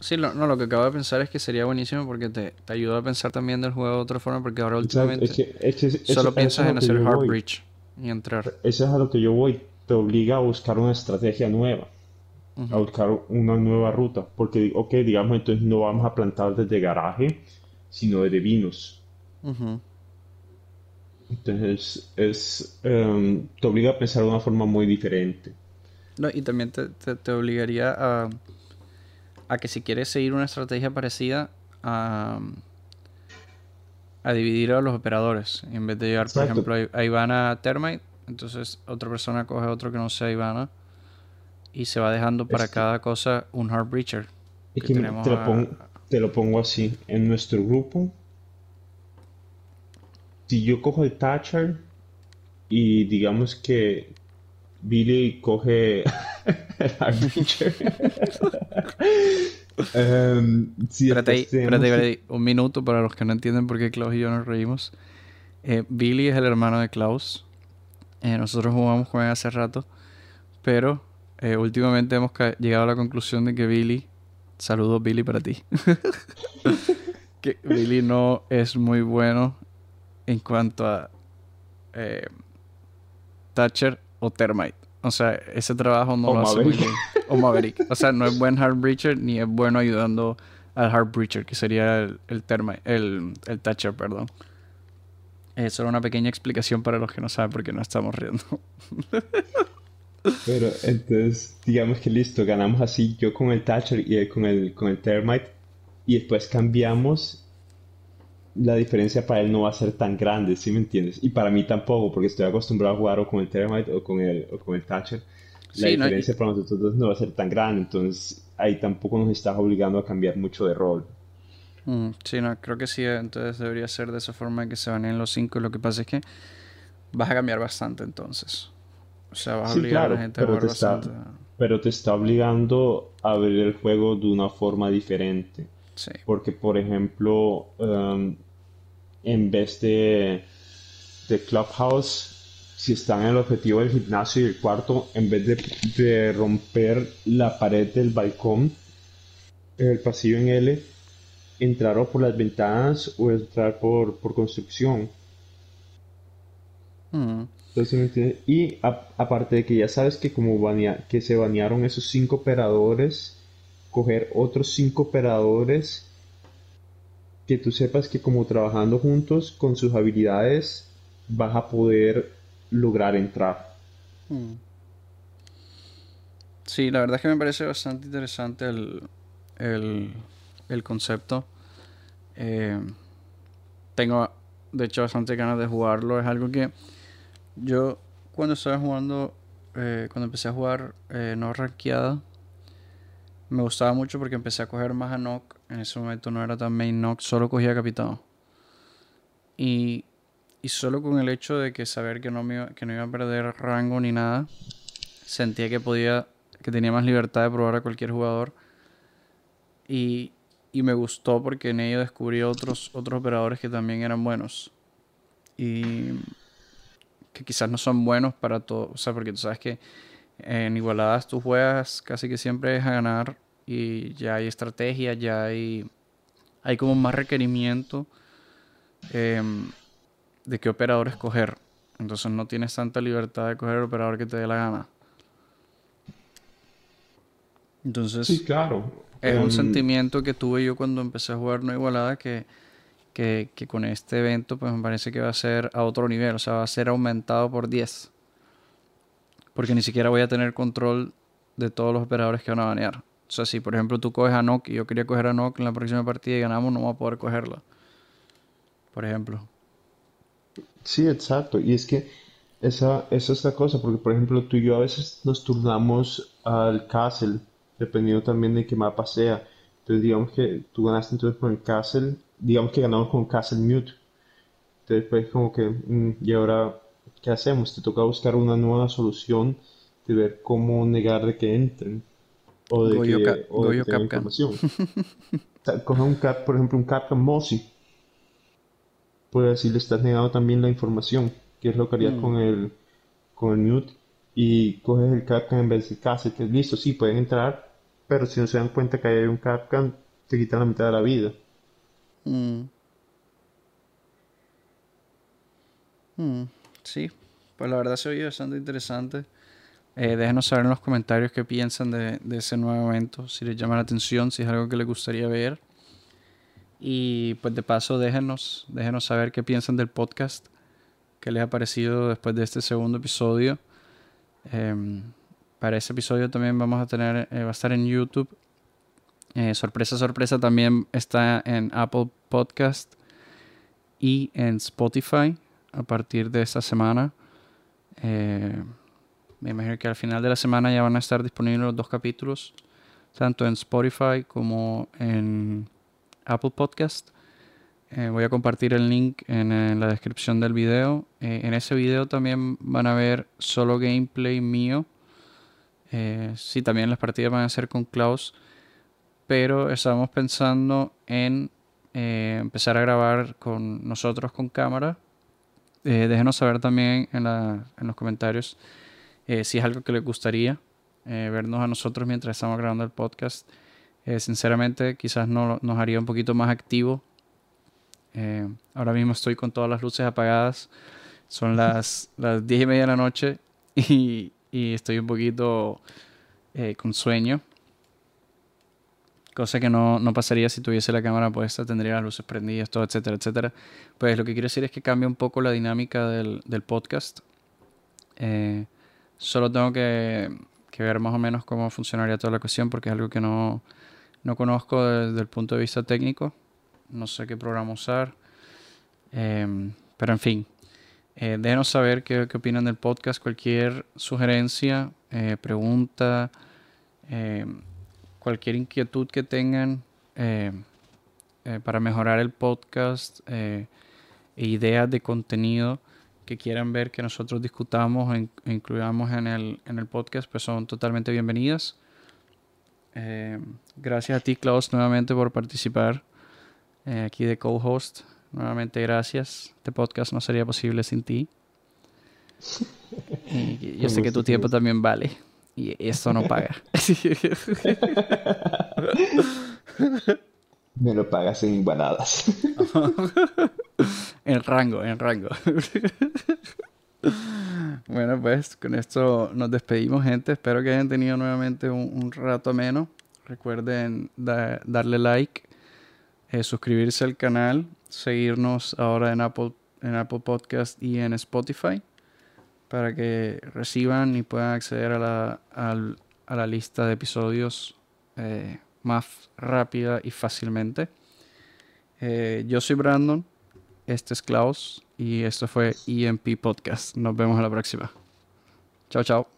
Sí, no, lo que acabo de pensar es que sería buenísimo porque te, te ayuda a pensar también del juego de otra forma porque ahora últimamente solo piensas en hacer hard breach y entrar. Eso es a lo que yo voy. Te obliga a buscar una estrategia nueva. A buscar una nueva ruta. Porque, ok, digamos, entonces no vamos a plantar desde garaje, sino desde vinos. Entonces, es, em, te obliga a pensar de una forma muy diferente. No, y también te, te, obligaría a, a, que si quieres seguir una estrategia parecida, a, a dividir a los operadores. En vez de llevar, por ejemplo, a Ivana Termite, entonces otra persona coge otro que no sea Ivana y se va dejando para cada cosa un hard breacher. te, lo pongo, te lo pongo así. En nuestro grupo, si yo cojo el Thatcher y digamos que Billy coge el um, espérate, ahí, espérate, un minuto para los que no entienden por qué Klaus y yo nos reímos. Eh, Billy es el hermano de Klaus. Eh, nosotros jugamos con él hace rato. Pero eh, últimamente hemos llegado a la conclusión de que Billy. Saludos, Billy, para ti. que Billy no es muy bueno en cuanto a Thatcher o Termite. O sea, ese trabajo no lo hace muy bien. O Maverick. O sea, no es buen Heartbreacher ni es bueno ayudando al Heartbreacher, que sería el, el, el, el Thatcher, perdón. Eso era una pequeña explicación para los que no saben por qué no estamos riendo. Pero entonces, digamos que listo, ganamos así yo con el Thatcher y él con el, con el Termite. Y después cambiamos. La diferencia para él no va a ser tan grande, ¿sí me entiendes? Y para mí tampoco, porque estoy acostumbrado a jugar o con el Termite o con el, o con el Thatcher. La diferencia para nosotros no va a ser tan grande, entonces ahí tampoco nos estás obligando a cambiar mucho de rol. Mm, sí, no, creo que sí, entonces debería ser de esa forma que se van en los cinco. Lo que pasa es que vas a cambiar bastante entonces. O sea, vas a obligar a la gente a jugar bastante. pero te está obligando a ver el juego de una forma diferente. Sí. Porque, por ejemplo, um, en vez de, de Clubhouse, si están en el objetivo del gimnasio y el cuarto, en vez de, de romper la pared del balcón, el pasillo en L, entrar o por las ventanas o entrar por, por construcción. Mm. Y aparte de que ya sabes que como que se banearon esos cinco operadores, coger otros cinco operadores que tú sepas que como trabajando juntos con sus habilidades vas a poder lograr entrar. Mm. Sí, la verdad es que me parece bastante interesante el, el, el concepto. Eh, tengo, de hecho, bastante ganas de jugarlo. Es algo que yo, cuando estaba jugando, eh, cuando empecé a jugar eh, no rankeada, me gustaba mucho porque empecé a coger más a Nock. En ese momento no era tan main Nock, solo cogía capitán. Y, y solo con el hecho de que saber que no, me, que no iba a perder rango ni nada, sentía que podía, que tenía más libertad de probar a cualquier jugador. Y, y me gustó porque en ello descubrí otros, otros operadores que también eran buenos. Y que quizás no son buenos para todo. O sea, porque tú sabes que en igualadas tú juegas casi que siempre es a ganar y ya hay estrategia, ya hay, hay como más requerimiento em, de qué operador escoger. Entonces no tienes tanta libertad de coger el operador que te dé la gana. Entonces, sí, claro. Es un em, sentimiento que tuve yo cuando empecé a jugar No Igualada que, que, con este evento pues me parece que va a ser a otro nivel, o sea, va a ser aumentado por 10. Porque ni siquiera voy a tener control de todos los operadores que van a banear. O sea, si por ejemplo tú coges a Nock y yo quería coger a Nock en la próxima partida y ganamos, no voy a poder cogerla. Por ejemplo. Sí, exacto. Y es que esa, esa es la cosa, porque por ejemplo tú y yo a veces nos turnamos al Castle dependiendo también de qué mapa sea. Entonces, digamos que tú ganaste entonces con el Castle, digamos que ganamos con Castle Mute. Entonces, pues, como que, mm, ¿y ahora qué hacemos? Te toca buscar una nueva solución de ver cómo negar de que entren. O de que, o de que información. Coge un cap, por ejemplo, un Capcom Mossy. Puede decir, le estás negando también la información, que es lo que haría mm. con el con el mute y coges el Capcom en vez del Castle, que es listo, sí, pueden entrar, pero si no se dan cuenta que hay un Capcom, te quitan la mitad de la vida. Mm. Mm, sí, pues la verdad se oye bastante interesante. Eh, déjenos saber en los comentarios qué piensan de, de, ese nuevo evento, si les llama la atención, si es algo que les gustaría ver. Y pues de paso déjenos, déjenos saber qué piensan del podcast, qué les ha parecido después de este segundo episodio. Em, para ese episodio también vamos a tener, eh, va a estar en YouTube. Eh, sorpresa, sorpresa, también está en Apple Podcast y en Spotify a partir de esta semana. Eh, me imagino que al final de la semana ya van a estar disponibles los dos capítulos, tanto en Spotify como en Apple Podcast. voy a compartir el link en, la descripción del video. en ese video también van a ver solo gameplay mío eh, sí, también las partidas van a ser con Klaus, pero estamos pensando en eh, empezar a grabar con nosotros con cámara déjenos saber también en, en los comentarios si es algo que les gustaría vernos a nosotros mientras estamos grabando el podcast. sinceramente, quizás no, nos haría un poquito más activo. ahora mismo estoy con todas las luces apagadas. Son las, las 10 y media de la noche y, y estoy un poquito con sueño cosa que no, pasaría si tuviese la cámara puesta, tendría las luces prendidas, todo, etcétera, etcétera. Pues lo que quiero decir es que cambia un poco la dinámica del, podcast. Eh, solo tengo que, ver más o menos cómo funcionaría toda la cuestión porque es algo que no, conozco desde el punto de vista técnico. No sé qué programa usar. Em, pero en fin, eh, déjenos saber qué, qué, opinan del podcast, cualquier sugerencia, eh, pregunta. Cualquier inquietud que tengan eh, eh, para mejorar el podcast, eh, e ideas de contenido que quieran ver que nosotros discutamos e, incluyamos en el, en el podcast, pues son totalmente bienvenidas. gracias a ti, Klaus, nuevamente por participar aquí de co-host. Nuevamente, gracias. Este podcast no sería posible sin ti. Y yo sé que tu tiempo también vale. Y eso no paga. Me lo pagas en igualadas. en rango, en rango. bueno, pues con esto nos despedimos, gente. Espero que hayan tenido nuevamente un, rato ameno. Recuerden darle like, eh, suscribirse al canal, seguirnos ahora en Apple, en Apple Podcast y en Spotify para que reciban y puedan acceder a la, a la lista de episodios eh, más rápida y fácilmente. Eh, yo soy Brandon, este es Klaus y esto fue EMP Podcast. Nos vemos a la próxima. Chao, chao.